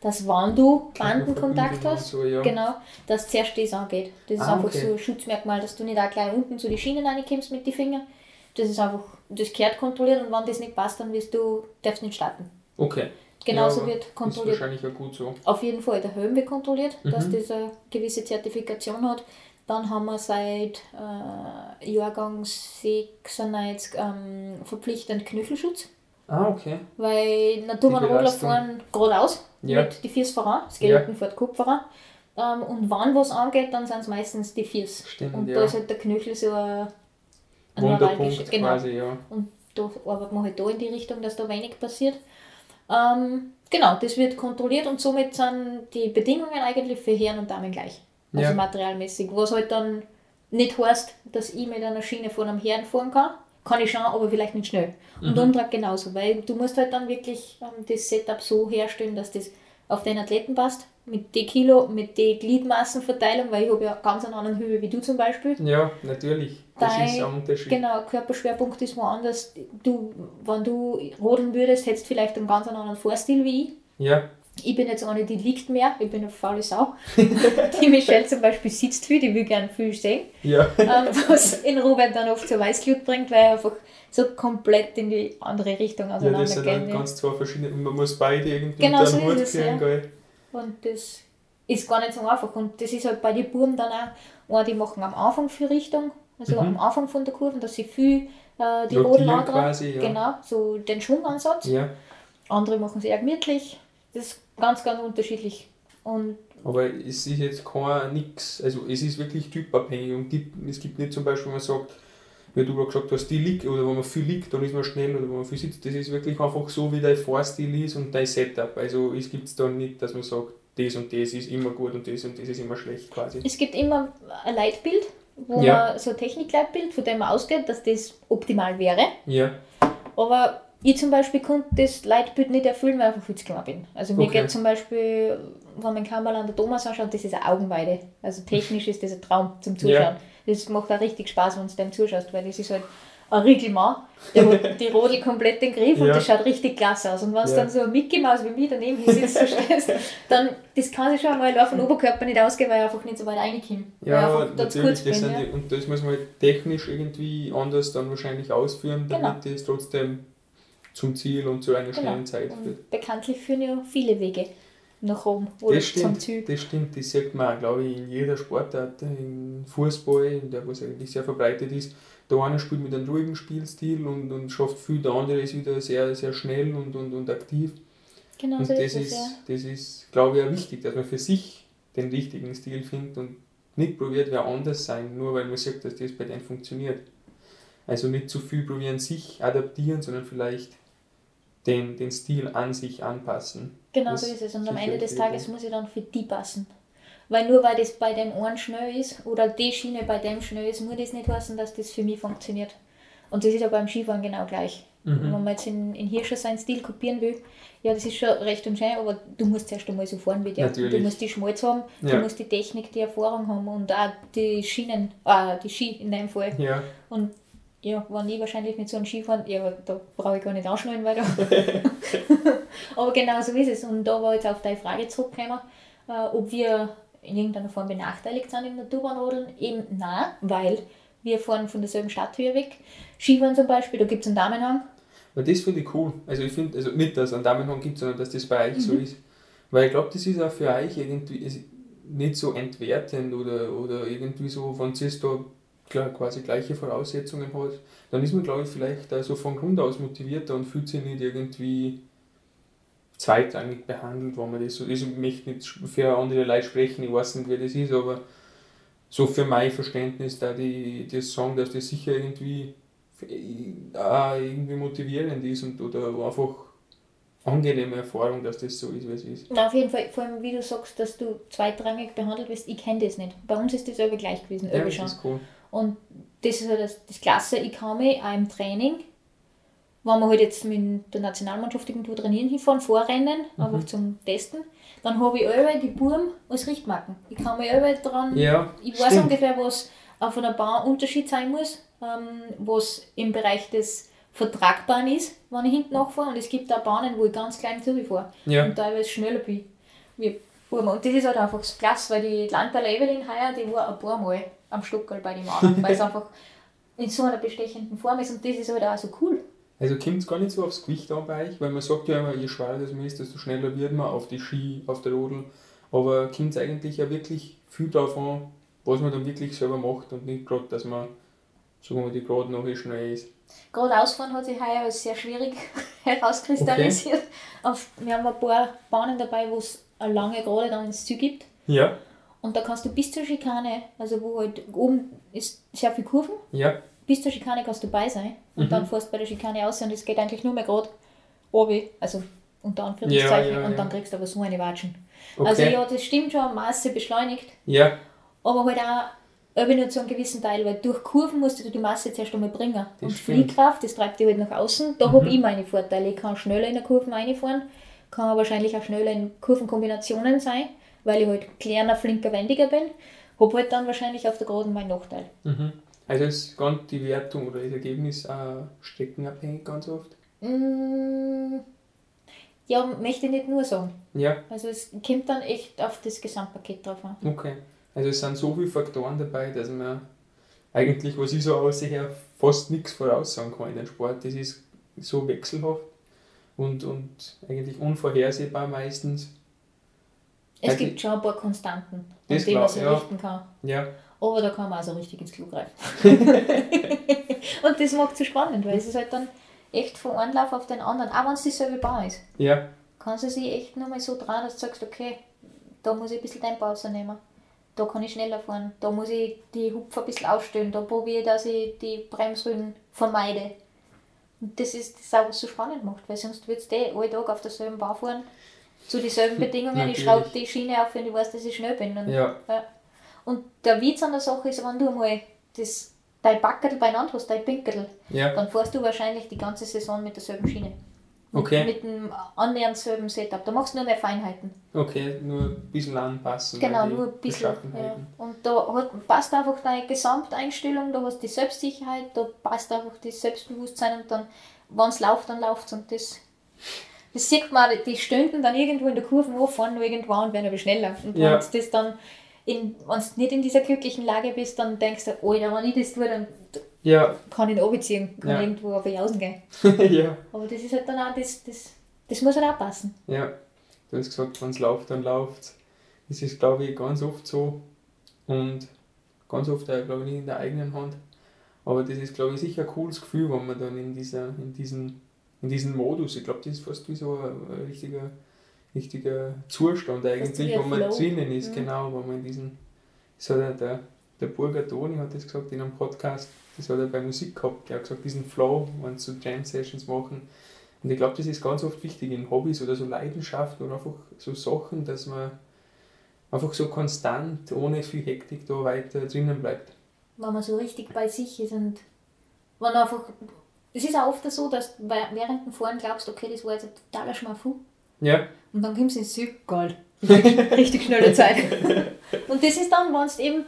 dass wenn du Bandenkontakt hast, So, ja. genau, dass zuerst das angeht. Das ist Ah, einfach okay. so ein Schutzmerkmal, dass du nicht auch gleich unten zu die Schienen reinkommst mit den Fingern. Das ist einfach, das gehört kontrolliert und wenn das nicht passt, dann wirst du, darfst nicht starten. Okay. Genauso Ja, wird Ist kontrolliert. wahrscheinlich auch gut so. Auf jeden Fall, der Helm wird kontrolliert, dass Mhm. das eine gewisse Zertifikation hat. Dann haben wir seit äh, Jahrgang 96 ähm, verpflichtend Knöchelschutz, Ah, okay. weil Naturbahnrodler Belastung. fahren geradeaus Ja. mit die Füße voran, das Skeleton fährt Kopf voran. Ähm, und wenn was angeht, dann sind es meistens die Füße. Stimmt, Und ja. da ist halt der Knöchel so ein, ein Wunderpunkt genau. quasi, ja. Und da arbeitet man halt da in die Richtung, dass da wenig passiert. Ähm, genau, das wird kontrolliert und somit sind die Bedingungen eigentlich für Herren und Damen gleich. Also Ja. materialmäßig. Was halt dann nicht heißt, dass ich mit einer Schiene von einem Herrn fahren kann. Kann ich schon, aber vielleicht nicht schnell. Und Mhm. Umtrag genauso, weil du musst halt dann wirklich ähm, das Setup so herstellen, dass das auf den Athleten passt. Mit den Kilo, mit den Gliedmassenverteilung, weil ich habe ja ganz eine andere Höhe wie du zum Beispiel. Ja, natürlich. Das Dein- ist ein Unterschied. Genau, Körperschwerpunkt ist woanders. Du, wenn du rodeln würdest, hättest du vielleicht einen ganz anderen Fahrstil wie ich. Ja, Ich bin jetzt eine, die liegt mehr, ich bin eine faule Sau. [LAUGHS] die Michelle zum Beispiel sitzt viel, die will gerne viel sehen. ja. Ähm, was in Robert dann oft zur Weißglut bringt, weil er einfach so komplett in die andere Richtung ja, das sind auseinandergeht. halt ganz zwei verschiedene man muss beide irgendwie Genau unter so Hut kriegen, ja. Und das ist gar nicht so einfach. Und das ist halt bei den Buben dann auch, eine, die machen am Anfang viel Richtung, also Mhm. am Anfang von der Kurve, dass sie viel äh, die Rodel quasi, ja. Genau, so den Schwungansatz. Ja, Andere machen es eher gemütlich. Das ist ganz, ganz unterschiedlich. Und aber es ist jetzt kein nix, also es ist wirklich typabhängig und gibt, es gibt nicht zum Beispiel, wenn man sagt, wie du gerade gesagt hast, die liegt oder wenn man viel liegt, dann ist man schnell oder wenn man viel sitzt, das ist wirklich einfach so, wie dein Fahrstil ist und dein Setup. Also es gibt es dann nicht, dass man sagt, das und das ist immer gut und das und das ist immer schlecht quasi. es gibt immer ein Leitbild, wo Ja. man so ein Technikleitbild, von dem man ausgeht, dass das optimal wäre. Ja, Aber ich zum Beispiel konnte das Leitbild nicht erfüllen, weil ich einfach viel zu klein bin. Also mir Okay. geht zum Beispiel, wenn man Kammerl an der Thomas anschaut, das ist eine Augenweide. Also technisch ist das ein Traum zum Zuschauen. Ja. Das macht auch richtig Spaß, wenn du dem zuschaust, weil das ist halt ein Riegelmann, der hat [LAUGHS] die Rodel komplett in den Griff und Ja. das schaut richtig klasse aus. Und wenn du Ja. dann so ein Mickey Maus wie mich daneben sitzt, so stehst, dann das kann sich schon mal auf den Oberkörper nicht ausgehen, weil ich einfach nicht so weit ich ja natürlich, das bin. Ja. die, und das muss man halt technisch irgendwie anders dann wahrscheinlich ausführen, damit Genau. das trotzdem zum Ziel und zu einer Genau. schnellen Zeit führt. Und bekanntlich führen ja viele Wege nach oben oder Das zum stimmt, Ziel. das stimmt, das sieht man auch, glaube ich, in jeder Sportart, im Fußball, in der was eigentlich sehr verbreitet ist. Der eine spielt mit einem ruhigen Spielstil und, und schafft viel, der andere ist wieder sehr, sehr schnell und, und, und aktiv. Genau Und so das ist es, ja. das ist, glaube ich, auch wichtig, dass man für sich den richtigen Stil findet und nicht probiert, wer anders sein, nur weil man sagt, dass das bei denen funktioniert. Also nicht zu viel probieren, sich adaptieren, sondern vielleicht den, den Stil an sich anpassen. Genau so ist es. Und am Ende des richtig, Tages muss ich dann für die passen. Weil nur weil das bei dem einen schnell ist oder die Schiene bei dem schnell ist, muss das nicht heißen, dass das für mich funktioniert. Und das ist ja beim Skifahren genau gleich. Mhm. Wenn man jetzt in, in Hirscher seinen Stil kopieren will, ja, das ist schon recht und schön, aber du musst erst einmal so fahren wie der. Natürlich. Du musst die Schmalz haben, du Ja. musst die Technik, die Erfahrung haben und auch die Schienen, äh, die Ski in dem Fall. Ja, Und ja, wenn ich wahrscheinlich mit so einem Skifahren, ja, da brauche ich gar nicht anschnallen, weil da. [LAUGHS] Aber genau so ist es. Und da war jetzt auf deine Frage zurückgekommen, äh, ob wir in irgendeiner Form benachteiligt sind im Naturbahnrodeln. Eben nein, weil wir fahren von derselben Stadthöhe weg. Skifahren zum Beispiel, da gibt es einen Damenhang. aber das finde ich cool. Also ich finde, also nicht, dass es einen Damenhang gibt, sondern dass das bei euch so Mhm. ist. Weil ich glaube, das ist auch für euch irgendwie nicht so entwertend oder, oder irgendwie so, wenn es da klar, quasi gleiche Voraussetzungen hat, dann ist man, glaube ich, vielleicht also von Grund aus motivierter und fühlt sich nicht irgendwie zweitrangig behandelt, wenn man das so ist. Ich möchte nicht für andere Leute sprechen, ich weiß nicht, wie das ist, aber so für mein Verständnis, da die das sagen, dass das sicher irgendwie auch irgendwie motivierend ist und oder einfach angenehme Erfahrung, dass das so ist, wie es ist. Na, auf jeden Fall, vor allem wie du sagst, dass du zweitrangig behandelt wirst, ich kenne das nicht. Bei uns ist das aber gleich gewesen, ja, das ist cool. Und das ist halt das, das Klasse, ich kann mich auch im Training, wenn wir halt jetzt mit der Nationalmannschaft irgendwo trainieren hinfahren, vorrennen, mhm. einfach zum Testen, dann habe ich alle die Buben als Richtmarken. Ich kann mich alle dran, ja, ich weiß stimmt. ungefähr, was auf einer Bahn Unterschied sein muss, ähm, was im Bereich des Vertragbaren ist, wenn ich hinten nachfahre. Und es gibt auch Bahnen, wo ich ganz klein zurückfahre ja. und teilweise schneller bin. Und das ist halt einfach so klasse, weil die Landball Evelyn heuer, die war ein paar Mal am Stockerl bei den anderen, weil es [LAUGHS] einfach in so einer bestechenden Form ist und das ist halt auch so cool. Also kommt es gar nicht so aufs Gewicht an bei euch, weil man sagt ja immer, je schwerer das man ist, desto schneller wird man auf die Ski, auf der Rodel. Aber kommt es eigentlich ja wirklich viel darauf an, was man dann wirklich selber macht und nicht gerade, dass man, sagen wir die gerade noch schnell ist. Gerade Ausfahren hat sich heuer als sehr schwierig [LAUGHS] herauskristallisiert. Okay. wir haben ein paar Bahnen dabei, wo es eine lange Gerade dann ins Ziel gibt. Ja. Und da kannst du bis zur Schikane, also wo halt oben ist sehr viel Kurven, ja. bis zur Schikane kannst du bei sein. Und mhm. dann fährst du bei der Schikane aus und es geht eigentlich nur mehr gerade oben, also unter Anführungszeichen, ja, ja, und dann kriegst du aber so eine Watschen. Okay. Also ja, das stimmt schon, Maße beschleunigt. Ja. Aber halt auch aber nur zu einem gewissen Teil, weil durch Kurven musst du die Masse zuerst einmal bringen. Das und Fliehkraft, das treibt dich halt nach außen. Da mhm. habe ich meine Vorteile. Ich kann schneller in der Kurven reinfahren, kann wahrscheinlich auch schneller in Kurvenkombinationen sein, weil ich halt kleiner, flinker, wendiger bin. Habe halt dann wahrscheinlich auf der Geraden meinen Nachteil. Mhm. Also ist ganz die Wertung oder das Ergebnis auch streckenabhängig ganz oft? Mm, ja, möchte ich nicht nur sagen. Ja. Also es kommt dann echt auf das Gesamtpaket drauf an. Okay. Also es sind so viele Faktoren dabei, dass man eigentlich, was ich so aussehe, fast nichts voraussagen kann in den Sport. Das ist so wechselhaft und, und eigentlich unvorhersehbar meistens. Es gibt schon ein paar Konstanten, an denen man sich ja. richten kann. Ja. Aber da kann man also richtig ins Klo greifen. [LAUGHS] [LAUGHS] und das macht es so spannend, weil es ist halt dann echt von einem Lauf auf den anderen, auch wenn es dieselbe Bahn ist. Ja. Kann sie sich echt nochmal so dran, dass du sagst, okay, da muss ich ein bisschen Tempo rausnehmen da kann ich schneller fahren, da muss ich die Hupfer ein bisschen ausstellen, da probiere ich, dass ich die Bremsrücken vermeide. Und das ist das auch, was so spannend macht, weil sonst würdest du eh alle Tag auf derselben Bahn fahren, zu dieselben Bedingungen, Natürlich. ich schraube die Schiene auf und ich weiß, dass ich schnell bin. Und, ja. ja. und der Witz an der Sache ist, wenn du mal das, dein Backerl beieinander hast, dein Pinkel, ja. dann fährst du wahrscheinlich die ganze Saison mit derselben Schiene. Okay. Mit dem annähernd selben Setup. Da machst du nur mehr Feinheiten. Okay, nur ein bisschen anpassen. Genau, nur ein bisschen. Ja. Und da hat, passt einfach deine Gesamteinstellung, da hast du die Selbstsicherheit, da passt einfach das Selbstbewusstsein und dann, wenn es läuft, dann läuft es. Und das, das sieht man, die Stunden dann irgendwo in der Kurve hochfahren, nur irgendwann werden aber schneller. Und ja. wenn du das dann wenn du nicht in dieser glücklichen Lage bist, dann denkst du, oh, wenn ich das tue, dann ja. kann ich ihn runterziehen, kann ja. irgendwo auf die Außen gehen. [LAUGHS] ja. Aber das ist halt dann auch, das, das, das muss halt auch passen. Ja, du hast gesagt, wenn es läuft, dann läuft es. Das ist, glaube ich, ganz oft so und ganz oft auch, glaube ich, nicht in der eigenen Hand. Aber das ist, glaube ich, sicher ein cooles Gefühl, wenn man dann in, dieser, in, diesen, in diesen Modus, ich glaube, das ist fast wie so ein, richtiger, richtiger Zustand eigentlich, wo man drinnen ist, mhm. genau, wo man in diesen, das hat der, der Burger Toni hat das gesagt in einem Podcast, das hat er bei Musik gehabt, der hat gesagt, diesen Flow, wenn sie so Jam-Sessions machen. Und ich glaube, das ist ganz oft wichtig in Hobbys oder so Leidenschaften oder einfach so Sachen, dass man einfach so konstant, ohne viel Hektik da weiter drinnen bleibt. Wenn man so richtig bei sich ist und wenn einfach, es ist auch oft so, dass während dem Fahren glaubst, okay, das war jetzt ein totaler Schmafu. Ja. Und dann kommst du ins Ziel, geil. [LAUGHS] Richtig, schnelle Zeit. und das ist dann, wenn es eben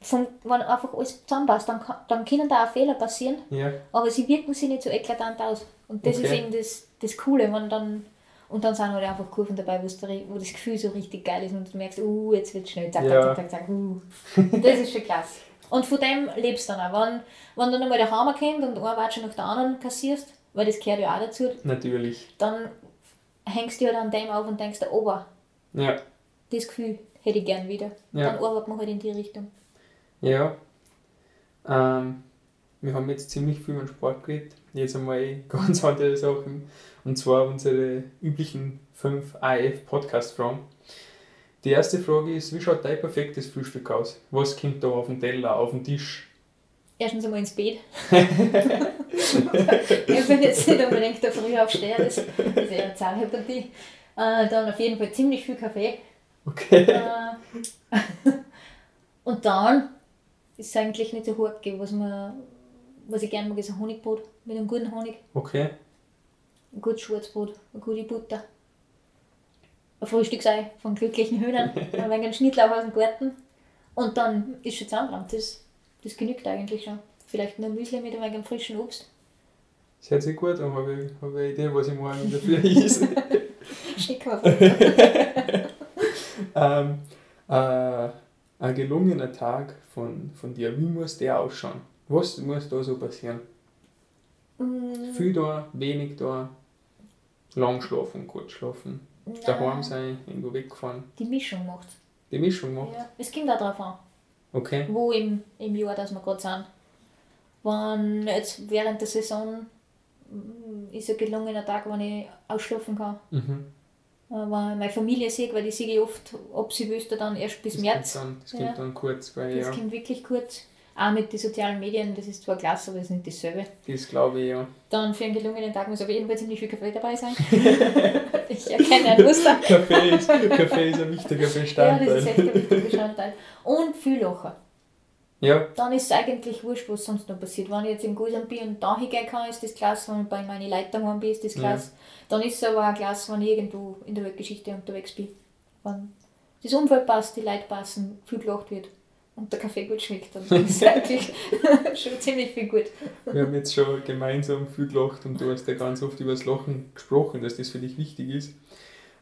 von, wenn einfach alles zusammenpasst, dann, dann können da auch Fehler passieren, ja. aber sie wirken sich nicht so eklatant aus. Und das okay. ist eben das, das Coole, wenn dann, und dann sind halt einfach Kurven dabei, wo das Gefühl so richtig geil ist und du merkst, uh, jetzt wird es schnell, zack, ja. zack, zack, zack, uh. Das ist schon klasse. Und von dem lebst du dann auch. Wenn, wenn dann einmal der Hammer kommt und eine Watsche nach der anderen kassierst, weil das gehört ja auch dazu. Natürlich. Dann hängst du ja halt an dem auf und denkst, oh, ja. das Gefühl hätte ich gern wieder. Ja. Dann arbeitet man halt in die Richtung. Ja. Ähm, wir haben jetzt ziemlich viel über Sport geredet. jetzt einmal [LAUGHS] ganz andere Sachen. Und zwar unsere üblichen fünf AF-Podcast-Fragen. Die erste Frage ist, wie schaut dein perfektes Frühstück aus? Was kommt da auf den Teller, auf den Tisch? Erstens einmal ins Bett. [LAUGHS] ich bin jetzt nicht unbedingt der Frühaufsteher, das ist eher eine Zahnhypothie. Äh, dann auf jeden Fall ziemlich viel Kaffee. Okay. Äh, [LAUGHS] und dann ist es eigentlich nicht so hart gegeben, was, man, was ich gerne mag, ist ein Honigbrot mit einem guten Honig. Okay. Ein gutes Schwarzbrot, eine gute Butter. Ein Frühstücksei von glücklichen Hühnern, [LAUGHS] ein wenig Schnittlauch aus dem Garten. Und dann ist schon zusammengerannt. Das, das genügt eigentlich schon. Vielleicht nur Müsli mit ein wenig frischen Obst. Das hört sich gut an, habe ich, hab ich eine Idee, was ich morgen Früh [LAUGHS] esse. [LAUGHS] Schick mal. ähm, äh, ein gelungener Tag von, von dir, wie muss der ausschauen? Was muss da so passieren? Mm, Viel da, wenig da, lang schlafen, kurz schlafen, daheim sein, irgendwo wegfahren. Die Mischung macht Die Mischung macht. ja. Es kommt auch darauf an, Okay. wo im, im Jahr das wir gerade sind. Wenn jetzt während der Saison mm, ist ein gelungener Tag, wenn ich ausschlafen kann. Mhm. Äh, Wenn ich meine Familie sehe, weil die sehe ich oft ab Silvester dann erst bis Das März. Kommt dann, das Ja. kommt dann kurz, weil Das ja, kommt wirklich kurz. Auch mit den sozialen Medien, das ist zwar klasse, aber das ist nicht dasselbe. das glaube ich ja. Dann für einen gelungenen Tag muss auf jeden Fall ziemlich viel Kaffee dabei sein. [LAUGHS] ich erkenne ein Muster. Kaffee ist, Kaffee ist ein wichtiger Ja, das ist Bestandteil. echt ein wichtiger Bestandteil. Und viel Lachen. Ja, Dann ist es eigentlich wurscht, was sonst noch passiert. Wenn ich jetzt im Gusam bin und da hingehen kann, ist das klasse. Wenn ich bei meinen Leuten daheim bin, ist das klasse. Dann ist es aber auch klasse, wenn ich irgendwo in der Weltgeschichte unterwegs bin. Wenn das Umfeld passt, die Leute passen, viel gelacht wird und der Kaffee gut schmeckt, dann ist es eigentlich schon ziemlich viel gut. wir haben jetzt schon gemeinsam viel gelacht und du hast ja ganz oft über das Lachen gesprochen, dass das für dich wichtig ist.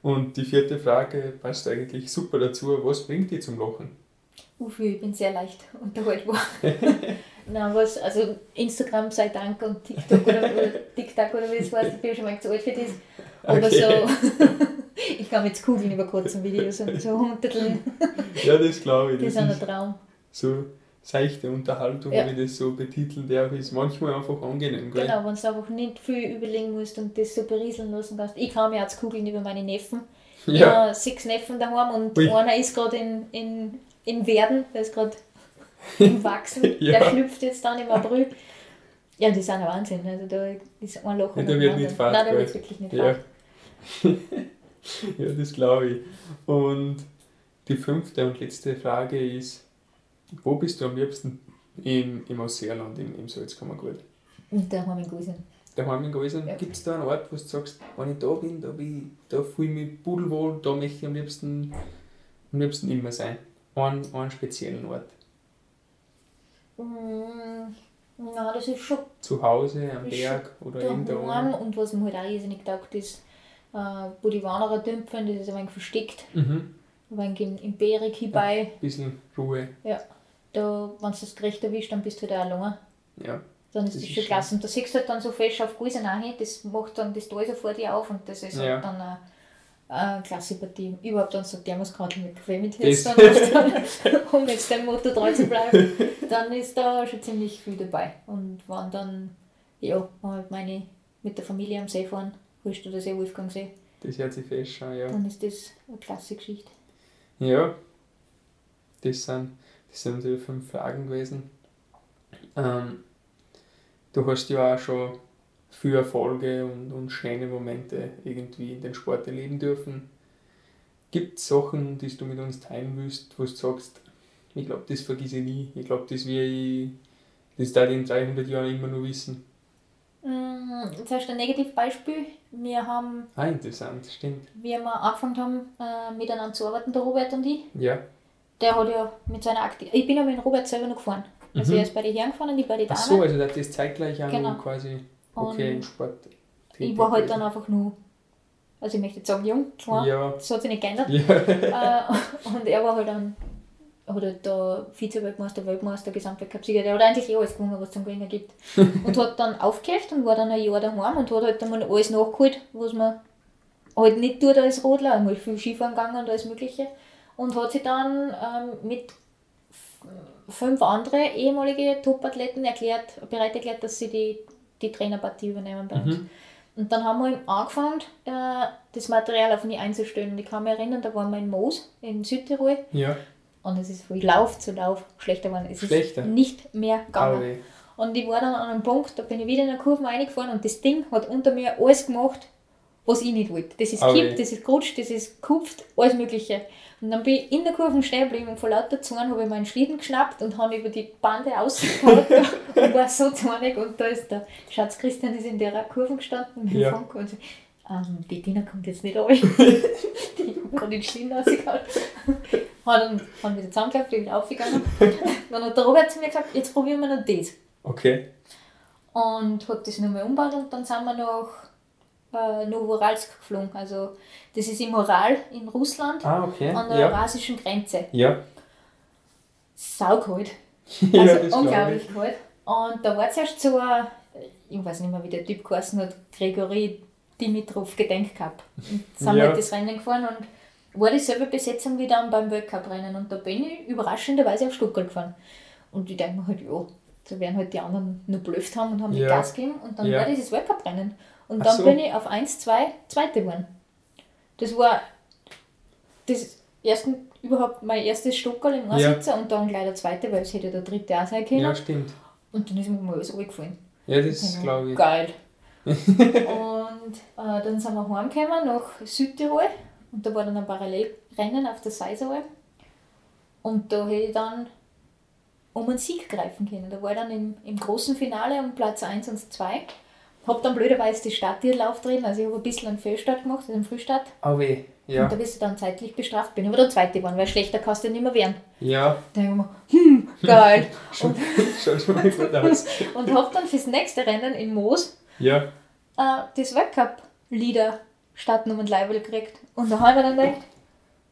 Und die vierte Frage passt eigentlich super dazu. Was bringt dich zum Lachen? Uffi, ich bin sehr leicht unterhaltbar. [LAUGHS] Nein, was, also Instagram sei Dank und TikTok oder, oder TikTok oder wie es heißt, ich bin schon mal zu alt für das. Aber Okay. so, [LAUGHS] ich kann jetzt kugeln über kurzen Videos und so hunderteln, Ja, das glaube ich. das ist Das ein ist Traum. so seichte Unterhaltung, Ja. wie ich das so betiteln darf, ist manchmal einfach angenehm. Gell? Genau, wenn du einfach nicht viel überlegen musst und das so berieseln lassen kannst. Ich kann mir jetzt kugeln über meine Neffen. Ich Ja, habe sechs Neffen daheim und Ui. einer ist gerade in, in, in Werden, der ist gerade im [LAUGHS] Wachsen. Ja. Der schlüpft jetzt dann im April. Ja, die sind ein Wahnsinn. Also da ist ein Loch. Ja, da wird nicht fad, Nein, da gell? wird wirklich nicht ja. [LAUGHS] ja, das glaube ich. Und die fünfte und letzte Frage ist, wo bist du am liebsten im, im Ausseerland, im, im Salzkammergut? Daheim in Gusen. Daheim in Gäusern, Ja. gibt es da einen Ort, wo du sagst, wenn ich da bin, da, bin ich, da fühle ich mich pudelwohl, da möchte ich am liebsten, am liebsten immer sein? Einen, einen speziellen Ort. Mm, na, das ist schon Zu Hause, am Berg oder in der daheim. Und was mir halt auch irrsinnig taugt, ist, wo die Wanderer dümpfen, das ist ein wenig versteckt. Mhm. Ein wenig im, im Berg hierbei. Bisschen Ruhe. Da, wenn du das gerecht erwischt, dann bist du halt auch allein. Ja. Dann ist Das das, schon klasse. Und da siehst du halt dann so fest auf ein, das macht dann das Tal so vor dir auf und das ist Ja. halt dann eine, eine klasse Partie. Überhaupt dann so Thermoskratl mit Kaffee mit dann, [LAUGHS] [LAUGHS] um jetzt dem Motto treu zu bleiben, dann ist da schon ziemlich viel dabei. Und wenn dann, ja, halt meine mit der Familie am See fahren, holst du das eh Wolfgangsee, Das hört sich fest an, ja. dann ist das eine klasse Geschichte. Ja, das sind, das sind unsere fünf Fragen gewesen. Ähm, du hast ja auch schon viele Erfolge und, und schöne Momente irgendwie in den Sport erleben dürfen. Gibt es Sachen, die du mit uns teilen willst, wo du sagst, ich glaube, das vergesse ich nie, ich glaube, das will ich, das da in 300 Jahren immer nur wissen. Mm, Zuerst ein Negativbeispiel. Wir haben, Ah, interessant, stimmt. wie wir angefangen haben, äh, miteinander zu arbeiten, der Robert und ich, Ja. der hat ja mit seiner Aktiv Ich bin aber mit Robert selber noch gefahren. Also Mhm. er ist bei den Herren gefahren und ich bei den Ach Damen. so, also das ist zeitgleich auch Genau. quasi okay im Sport. ich war halt dann einfach nur, also ich möchte jetzt sagen, jung, klar. Ja, Das hat sich nicht geändert. ja. äh, [LAUGHS] und er war halt dann, halt da Vize-Weltmeister, Weltmeister, Gesamtweltcup-Sieger, der hat eigentlich eh alles gewonnen, was es zum Gewinnen gibt. [LAUGHS] und hat dann aufgehört und war dann ein Jahr daheim und hat halt dann mal alles nachgeholt, was man halt nicht tut als Rodler, einmal viel Skifahren gegangen und alles mögliche. Und hat sich dann ähm, mit fünf andere ehemalige Top-Athleten erklärt, bereit erklärt, dass sie die die Trainerpartie übernehmen bei uns. Mhm. Und dann haben wir eben angefangen, äh, das Material auf mich einzustellen. Und ich kann mich erinnern, da waren wir in Moos in Südtirol. Ja. Und es ist von Lauf zu Lauf schlechter geworden. Es schlechter. ist nicht mehr gegangen. Und ich war dann an einem Punkt, da bin ich wieder in der Kurve reingefahren und das Ding hat unter mir alles gemacht, was ich nicht wollte. Das ist kippt, das ist gerutscht, das ist gekupft, alles Mögliche. Und dann bin ich in der Kurve stehen geblieben und vor lauter Zorn habe ich meinen Schlitten geschnappt und habe über die Bande ausgehauen [LAUGHS] und war so zornig. Und da ist der Schatz Christian ist in der Kurve gestanden mit dem ja. Funk und so, ähm, die Dina kommt jetzt nicht rein. [LAUGHS] die gerade den Schlitten rausgehauen. Haben dann wieder zusammengeklappt, bin wieder aufgegangen. [LAUGHS] Dann hat der Robert zu mir gesagt, jetzt probieren wir noch das. Okay. Und hat das nochmal umgebaut und dann sind wir nach äh, Novoralsk geflogen. Also das ist im Ural in Russland ah, okay. an der ja. eurasischen Grenze. Ja. Saukalt. [LAUGHS] Also ja, unglaublich kalt. Und da war zuerst so ein, ich weiß nicht mehr, wie der Typ geheißen hat, Gregory Dimitrov Gedenkcup. Und sind ja. halt das Rennen gefahren und war dieselbe Besetzung wie dann beim Weltcup-Rennen. Und da bin ich überraschenderweise auf Stuttgart gefahren. Und ich denke mir halt, ja, da werden halt die anderen nur blöft haben und haben ja. Gas gegeben. Und dann ja. war dieses Weltcup-Rennen. Und dann so. bin ich auf 1, 2, zweite geworden. Das war das ersten, überhaupt mein erstes Stockerl im Ansitzer ja. und dann gleich der zweite, weil es hätte der dritte auch sein können. Ja, stimmt. Und dann ist mir mal alles gefallen. Ja, das glaube ich. Geil. [LAUGHS] und äh, dann sind wir heimgekommen nach Südtirol und da war dann ein Parallelrennen auf der Seiseralp. Und da hätte ich dann um einen Sieg greifen können. Da war ich dann im, im großen Finale um Platz 1 und 2 habe dann blöderweise die Stadttierlauf drin, also ich habe ein bisschen einen Fehlstart gemacht, also einen Frühstart. Oh weh, ja. Und da bist du dann zeitlich bestraft. Bin aber der Zweite geworden, weil schlechter kannst du nicht mehr werden. Ja. Da habe ich mir, hm, geil. [LAUGHS] und, Schaut schon mal gut aus. und habe dann fürs nächste Rennen in Moos ja. äh, das Weltcup-Lieder Startnummer und Leibel gekriegt. Und da habe ich mir dann gedacht,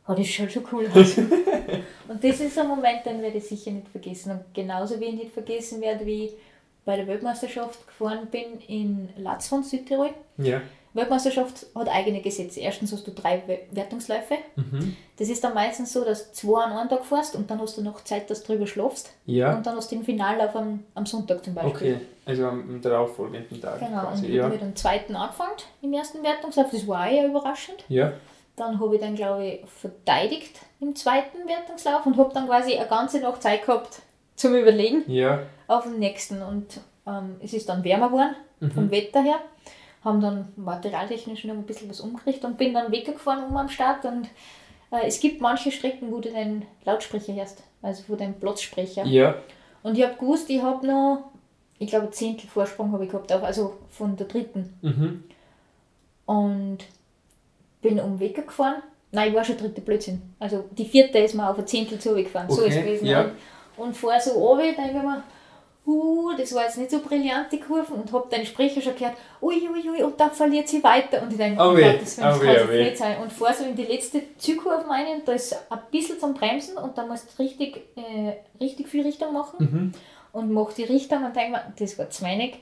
oh, das schaut schon cool aus. [LAUGHS] und das ist ein Moment, den werde ich sicher nicht vergessen. Und genauso wie ich nicht vergessen werde, wie bei der Weltmeisterschaft gefahren bin in Latz von Südtirol. Ja. Weltmeisterschaft hat eigene Gesetze. Erstens hast du drei Wertungsläufe. Mhm. Das ist dann meistens so, dass du zwei an einem Tag fährst und dann hast du noch Zeit, dass du drüber schlafst. Ja. Und dann hast du den Finallauf am, am Sonntag zum Beispiel. Okay, also am darauffolgenden Tag. Genau, quasi. und ich ja. habe den zweiten angefangen im ersten Wertungslauf. Das war eher überraschend. Ja. Dann habe ich dann, glaube ich, verteidigt im zweiten Wertungslauf und habe dann quasi eine ganze Nacht Zeit gehabt zum Überlegen. Ja auf den nächsten. Und ähm, es ist dann wärmer geworden, mhm. vom Wetter her. Haben dann materialtechnisch noch ein bisschen was umgerichtet und bin dann weggefahren um am Start. Und äh, es gibt manche Strecken, wo du den Lautsprecher hörst, also wo den Platzsprecher. Ja. Und ich habe gewusst, ich habe noch, ich glaube, Zehntel Vorsprung habe ich gehabt, also von der dritten. Mhm. Und bin um Weg gefahren. Nein, ich war schon dritte Blödsinn. Also die vierte ist mir auf ein Zehntel zugefahren. Okay. So ist es gewesen. Ja. Und, und vor so runter, denke ich mir, uh, das war jetzt nicht so brillant, die Kurven, und habe den Sprecher schon gehört, uiuiui, ui, und dann verliert sie weiter. Und ich denke, oh, oh Gott, das kann oh, nicht sein. Und vor so in die letzte Zugkurve rein, da ist ein bisschen zum Bremsen und da musst du richtig, äh, richtig viel Richtung machen. Mhm. Und mach die Richtung und denke mir, das war zu wenig.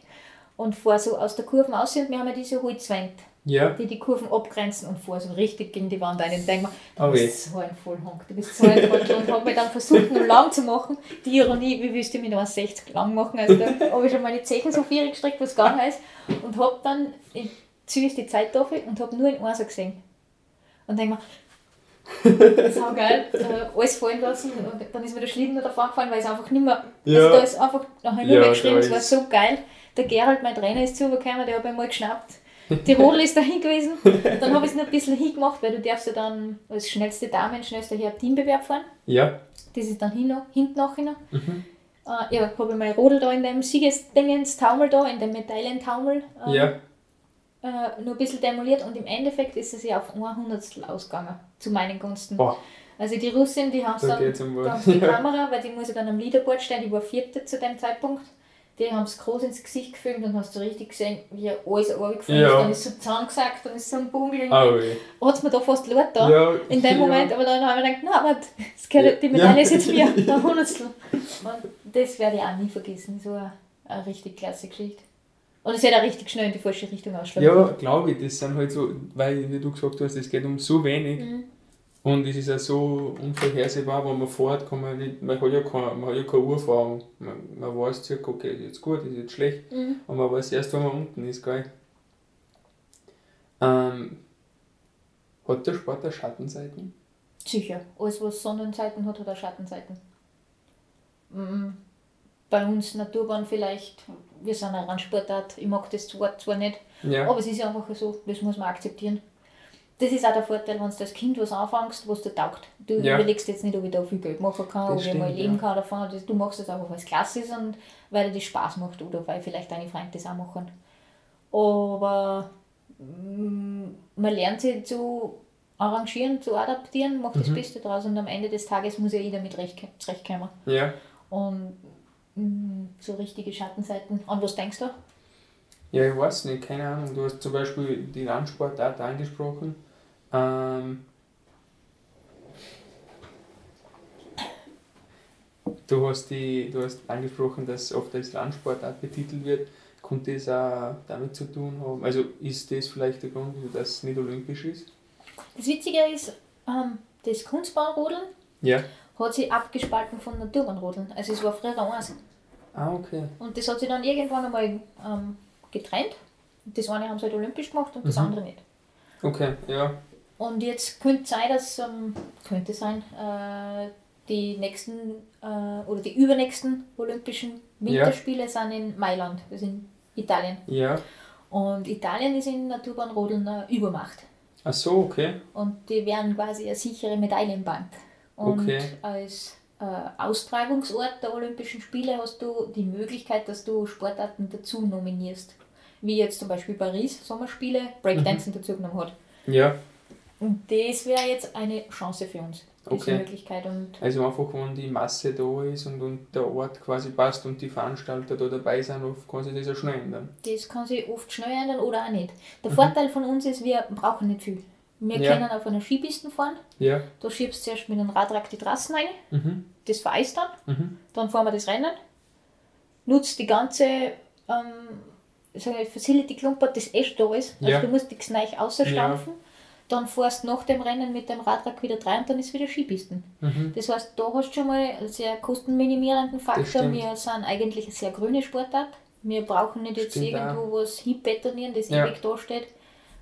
Und vor so aus der Kurve aus und wir haben ja diese Holzwand ja. die die Kurven abgrenzen und vor so richtig gegen die Wand ein. Und denke mir, du okay. bist so ein Vollhonk, du bist so ein Trottel. und habe mir dann versucht, nur lang zu machen. Die Ironie, wie willst du mit 60 lang machen? Also da habe ich schon meine Zechen so viel gestreckt, was gegangen ist. Und habe dann, in Zürich die Zeit dafür und habe nur in Einser gesehen. Und denke mir, sau geil, äh, alles fallen lassen und dann ist mir der Schlitten da gefallen, weil es einfach nicht mehr, ja. also da ist einfach nachher nur ja, mehr geschrieben, es war so geil. Der Gerald, mein Trainer, ist zugekommen, der hat mich mal geschnappt Tirol ist dahin gewesen. Dann habe ich es noch ein bisschen hingemacht, weil du darfst ja dann als schnellste Dame, schnellster Herr Teambewerb fahren. Ja. Das ist dann hin, hinten nachher. Mhm. Äh, ja, habe ich mein Rodel da in dem Siegesdingens Taumel da, in dem Medaillentaumel. Ähm, ja. Äh, nur ein bisschen demoliert und im Endeffekt ist es ja auf ein Hundertstel ausgegangen, zu meinen Gunsten. Boah. Also die Russin, die haben es dann, dann die [LAUGHS] Kamera, weil die muss ja dann am Leaderboard stehen, die war vierte zu dem Zeitpunkt die haben es groß ins Gesicht gefilmt und hast du richtig gesehen, wie alles runtergefallen ja. ist. Dann ist so zusammengesackt, dann ist so ein Bungel. Oh, Hat es mir da fast laut da ja. in dem Moment, aber dann habe ich gedacht, na, aber das gehört, die Medaille ist jetzt mir, der [LAUGHS] Hundertstel. Und das werde ich auch nie vergessen, so eine, eine richtig klasse Geschichte. Und es hat auch richtig schnell in die falsche Richtung ausschlagen. Ja, glaube ich, das sind halt so, weil wie du gesagt hast, es geht um so wenig. Mhm. Und es ist ja so unvorhersehbar, wenn man fährt, kann man nicht, man hat ja keine, man hat ja keine Urfahrung. Man, man weiß circa, okay, ist jetzt gut, ist jetzt schlecht. Mhm. Und man weiß erst, wenn man unten ist, gell. Ähm, hat der Sport auch Schattenseiten? Sicher. Alles, was Sonnenseiten hat, hat auch Schattenseiten. Mhm. Bei uns Naturbahn vielleicht, wir sind eine Randsportart, ich mag das zwar, zwar nicht, ja. aber es ist einfach so, das muss man akzeptieren. Das ist auch der Vorteil, wenn du als Kind was anfängst, was dir taugt. Du ja. überlegst jetzt nicht, ob ich da viel Geld machen kann, das ob stimmt, ich mal leben ja. kann davon. Du machst es einfach, weil es klasse ist und weil dir das Spaß macht oder weil vielleicht deine Freunde das auch machen. Aber mm, man lernt sich zu arrangieren, zu adaptieren, macht mhm. das Beste draus und am Ende des Tages muss ja jeder mit zurechtkommen. Ja. Und mh, mm, so richtige Schattenseiten. An was denkst du? Ja, ich weiß nicht, keine Ahnung. Du hast zum Beispiel die Landsportart angesprochen. Ähm, du, hast die, du hast angesprochen, dass oft als Landsportart betitelt wird. Könnte das auch damit zu tun haben? Also ist das vielleicht der Grund, dass es nicht olympisch ist? Das Witzige ist, ähm, das Kunstbahnrodeln ja. hat sich abgespalten von Naturbahnrodeln. Also es war früher eins. Ah, okay. Und das hat sich dann irgendwann einmal ähm, getrennt. Das eine haben sie halt olympisch gemacht und das mhm. andere nicht. Okay, ja. Und jetzt könnte sein, dass ähm, könnte sein, äh, die nächsten äh, oder die übernächsten Olympischen Winterspiele ja. sind in Mailand, das ist in Italien. Ja. Und Italien ist in Naturbahnrodeln eine Übermacht. Ach so, okay. Und die wären quasi eine sichere Medaillenbank. Und okay. als äh, Austragungsort der Olympischen Spiele hast du die Möglichkeit, dass du Sportarten dazu nominierst. Wie jetzt zum Beispiel Paris Sommerspiele Breakdancing mhm. dazu genommen hat. Ja. Und das wäre jetzt eine Chance für uns, diese okay. Möglichkeit. Und also einfach, wenn die Masse da ist und, und der Ort quasi passt und die Veranstalter da dabei sind, kann sich das ja schnell ändern. Das kann sich oft schnell ändern oder auch nicht. Der mhm. Vorteil von uns ist, wir brauchen nicht viel. Wir ja. können auf einer Skipiste fahren. Ja. Da schiebst du zuerst mit einem Radrak die Trassen rein. Mhm. Das vereist dann. Mhm. Dann fahren wir das Rennen. Nutzt die ganze ähm, sagen wir, Facility Klumpert, das eh da ist. Also ja. du musst nichts neu ausstampfen. Ja. Dann fährst du nach dem Rennen mit dem Radrak wieder rein und dann ist wieder Skipisten. Mhm. Das heißt, da hast du schon mal einen sehr kostenminimierenden Faktor. Wir sind eigentlich eine sehr grüne Sportart. Wir brauchen nicht jetzt stimmt irgendwo auch. was hinbetonieren, das ja. ewig da steht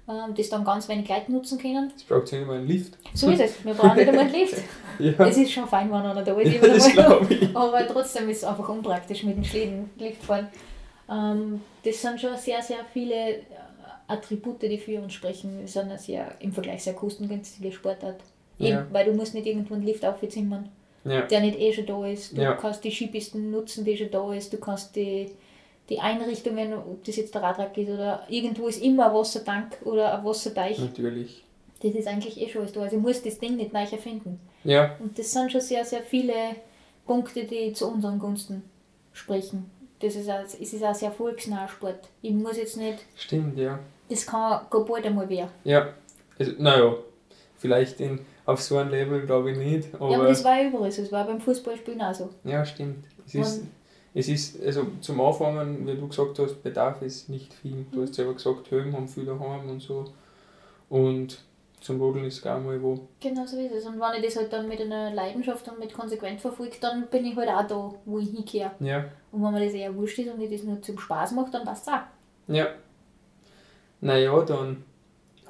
ähm, das dann ganz wenig Leute nutzen können. Es braucht ja nicht mal einen Lift. So ist es, wir brauchen nicht einmal einen Lift. [LAUGHS] ja. Es ist schon fein, wenn einer da ist, ja, aber trotzdem ist es einfach unpraktisch mit dem Schlitten Lift fahren. Ähm, das sind schon sehr, sehr viele Attribute, die für uns sprechen. Eine sehr, im Vergleich sehr kostengünstige Sportart. Eben, ja. weil du musst nicht irgendwo einen Lift aufzimmern, ja. der nicht eh schon da ist. Du ja. kannst die Skipisten nutzen, die schon da ist. Du kannst die die Einrichtungen, ob das jetzt der Radrak ist oder irgendwo ist immer ein Wassertank oder ein Wasserteich. Natürlich. Das ist eigentlich eh schon alles da. Also ich muss das Ding nicht neu erfinden. Ja. Und das sind schon sehr, sehr viele Punkte, die zu unseren Gunsten sprechen. Das ist auch, es ist auch sehr volksnaher Sport. Ich muss jetzt nicht. Stimmt, ja. Das kann gar bald einmal werden. Ja. Naja, vielleicht in, auf so einem Level glaube ich nicht. Aber ja, aber das war überall so. Das war beim Fußballspielen auch so. Ja, stimmt. Es ist, es ist, also zum Anfangen, wie du gesagt hast, Bedarf ist nicht viel. Du hast selber gesagt, Höhen haben viele daheim und so. Und zum Rodeln ist gar mal wo. Genau so ist es. Und wenn ich das halt dann mit einer Leidenschaft und mit konsequent verfolge, dann bin ich halt auch da, wo ich hinkehre. Ja. Und wenn mir das eher wurscht ist und ich das nur zum Spaß mache, dann passt es auch. Ja. Naja, dann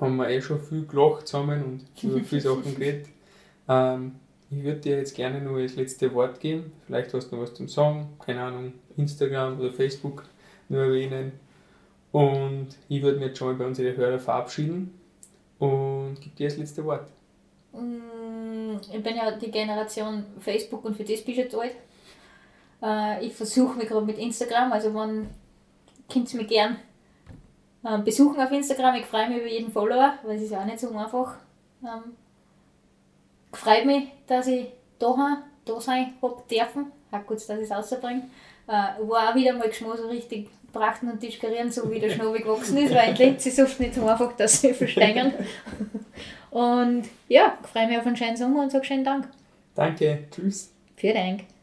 haben wir eh schon viel gelacht zusammen und [LAUGHS] über viele Sachen geredet. Ähm, ich würde dir jetzt gerne nur das letzte Wort geben. Vielleicht hast du noch was zum Sagen, keine Ahnung, Instagram oder Facebook nur erwähnen. Und ich würde mich jetzt schon mal bei unseren Hörer verabschieden und gebe dir das letzte Wort. Mm, ich bin ja die Generation Facebook und für das bin ich jetzt alt. Äh, ich versuche mich gerade mit Instagram, also wenn könnt ihr mich gern äh, besuchen auf Instagram. Ich freue mich über jeden Follower, weil es ist ja auch nicht so einfach. Ähm, freut mich, dass ich da, da sein habe dürfen. Auch gut, dass ich es rausbringe. Äh, war auch wieder mal Geschmack so richtig brachten und diskurieren, so wie der Schnabel [LAUGHS] gewachsen ist, weil Linz ist oft nicht so einfach, dass sie verstehen. [LAUGHS] und ja, freue mich auf einen schönen Sommer und sage schönen Dank. Danke, tschüss. Vielen Dank.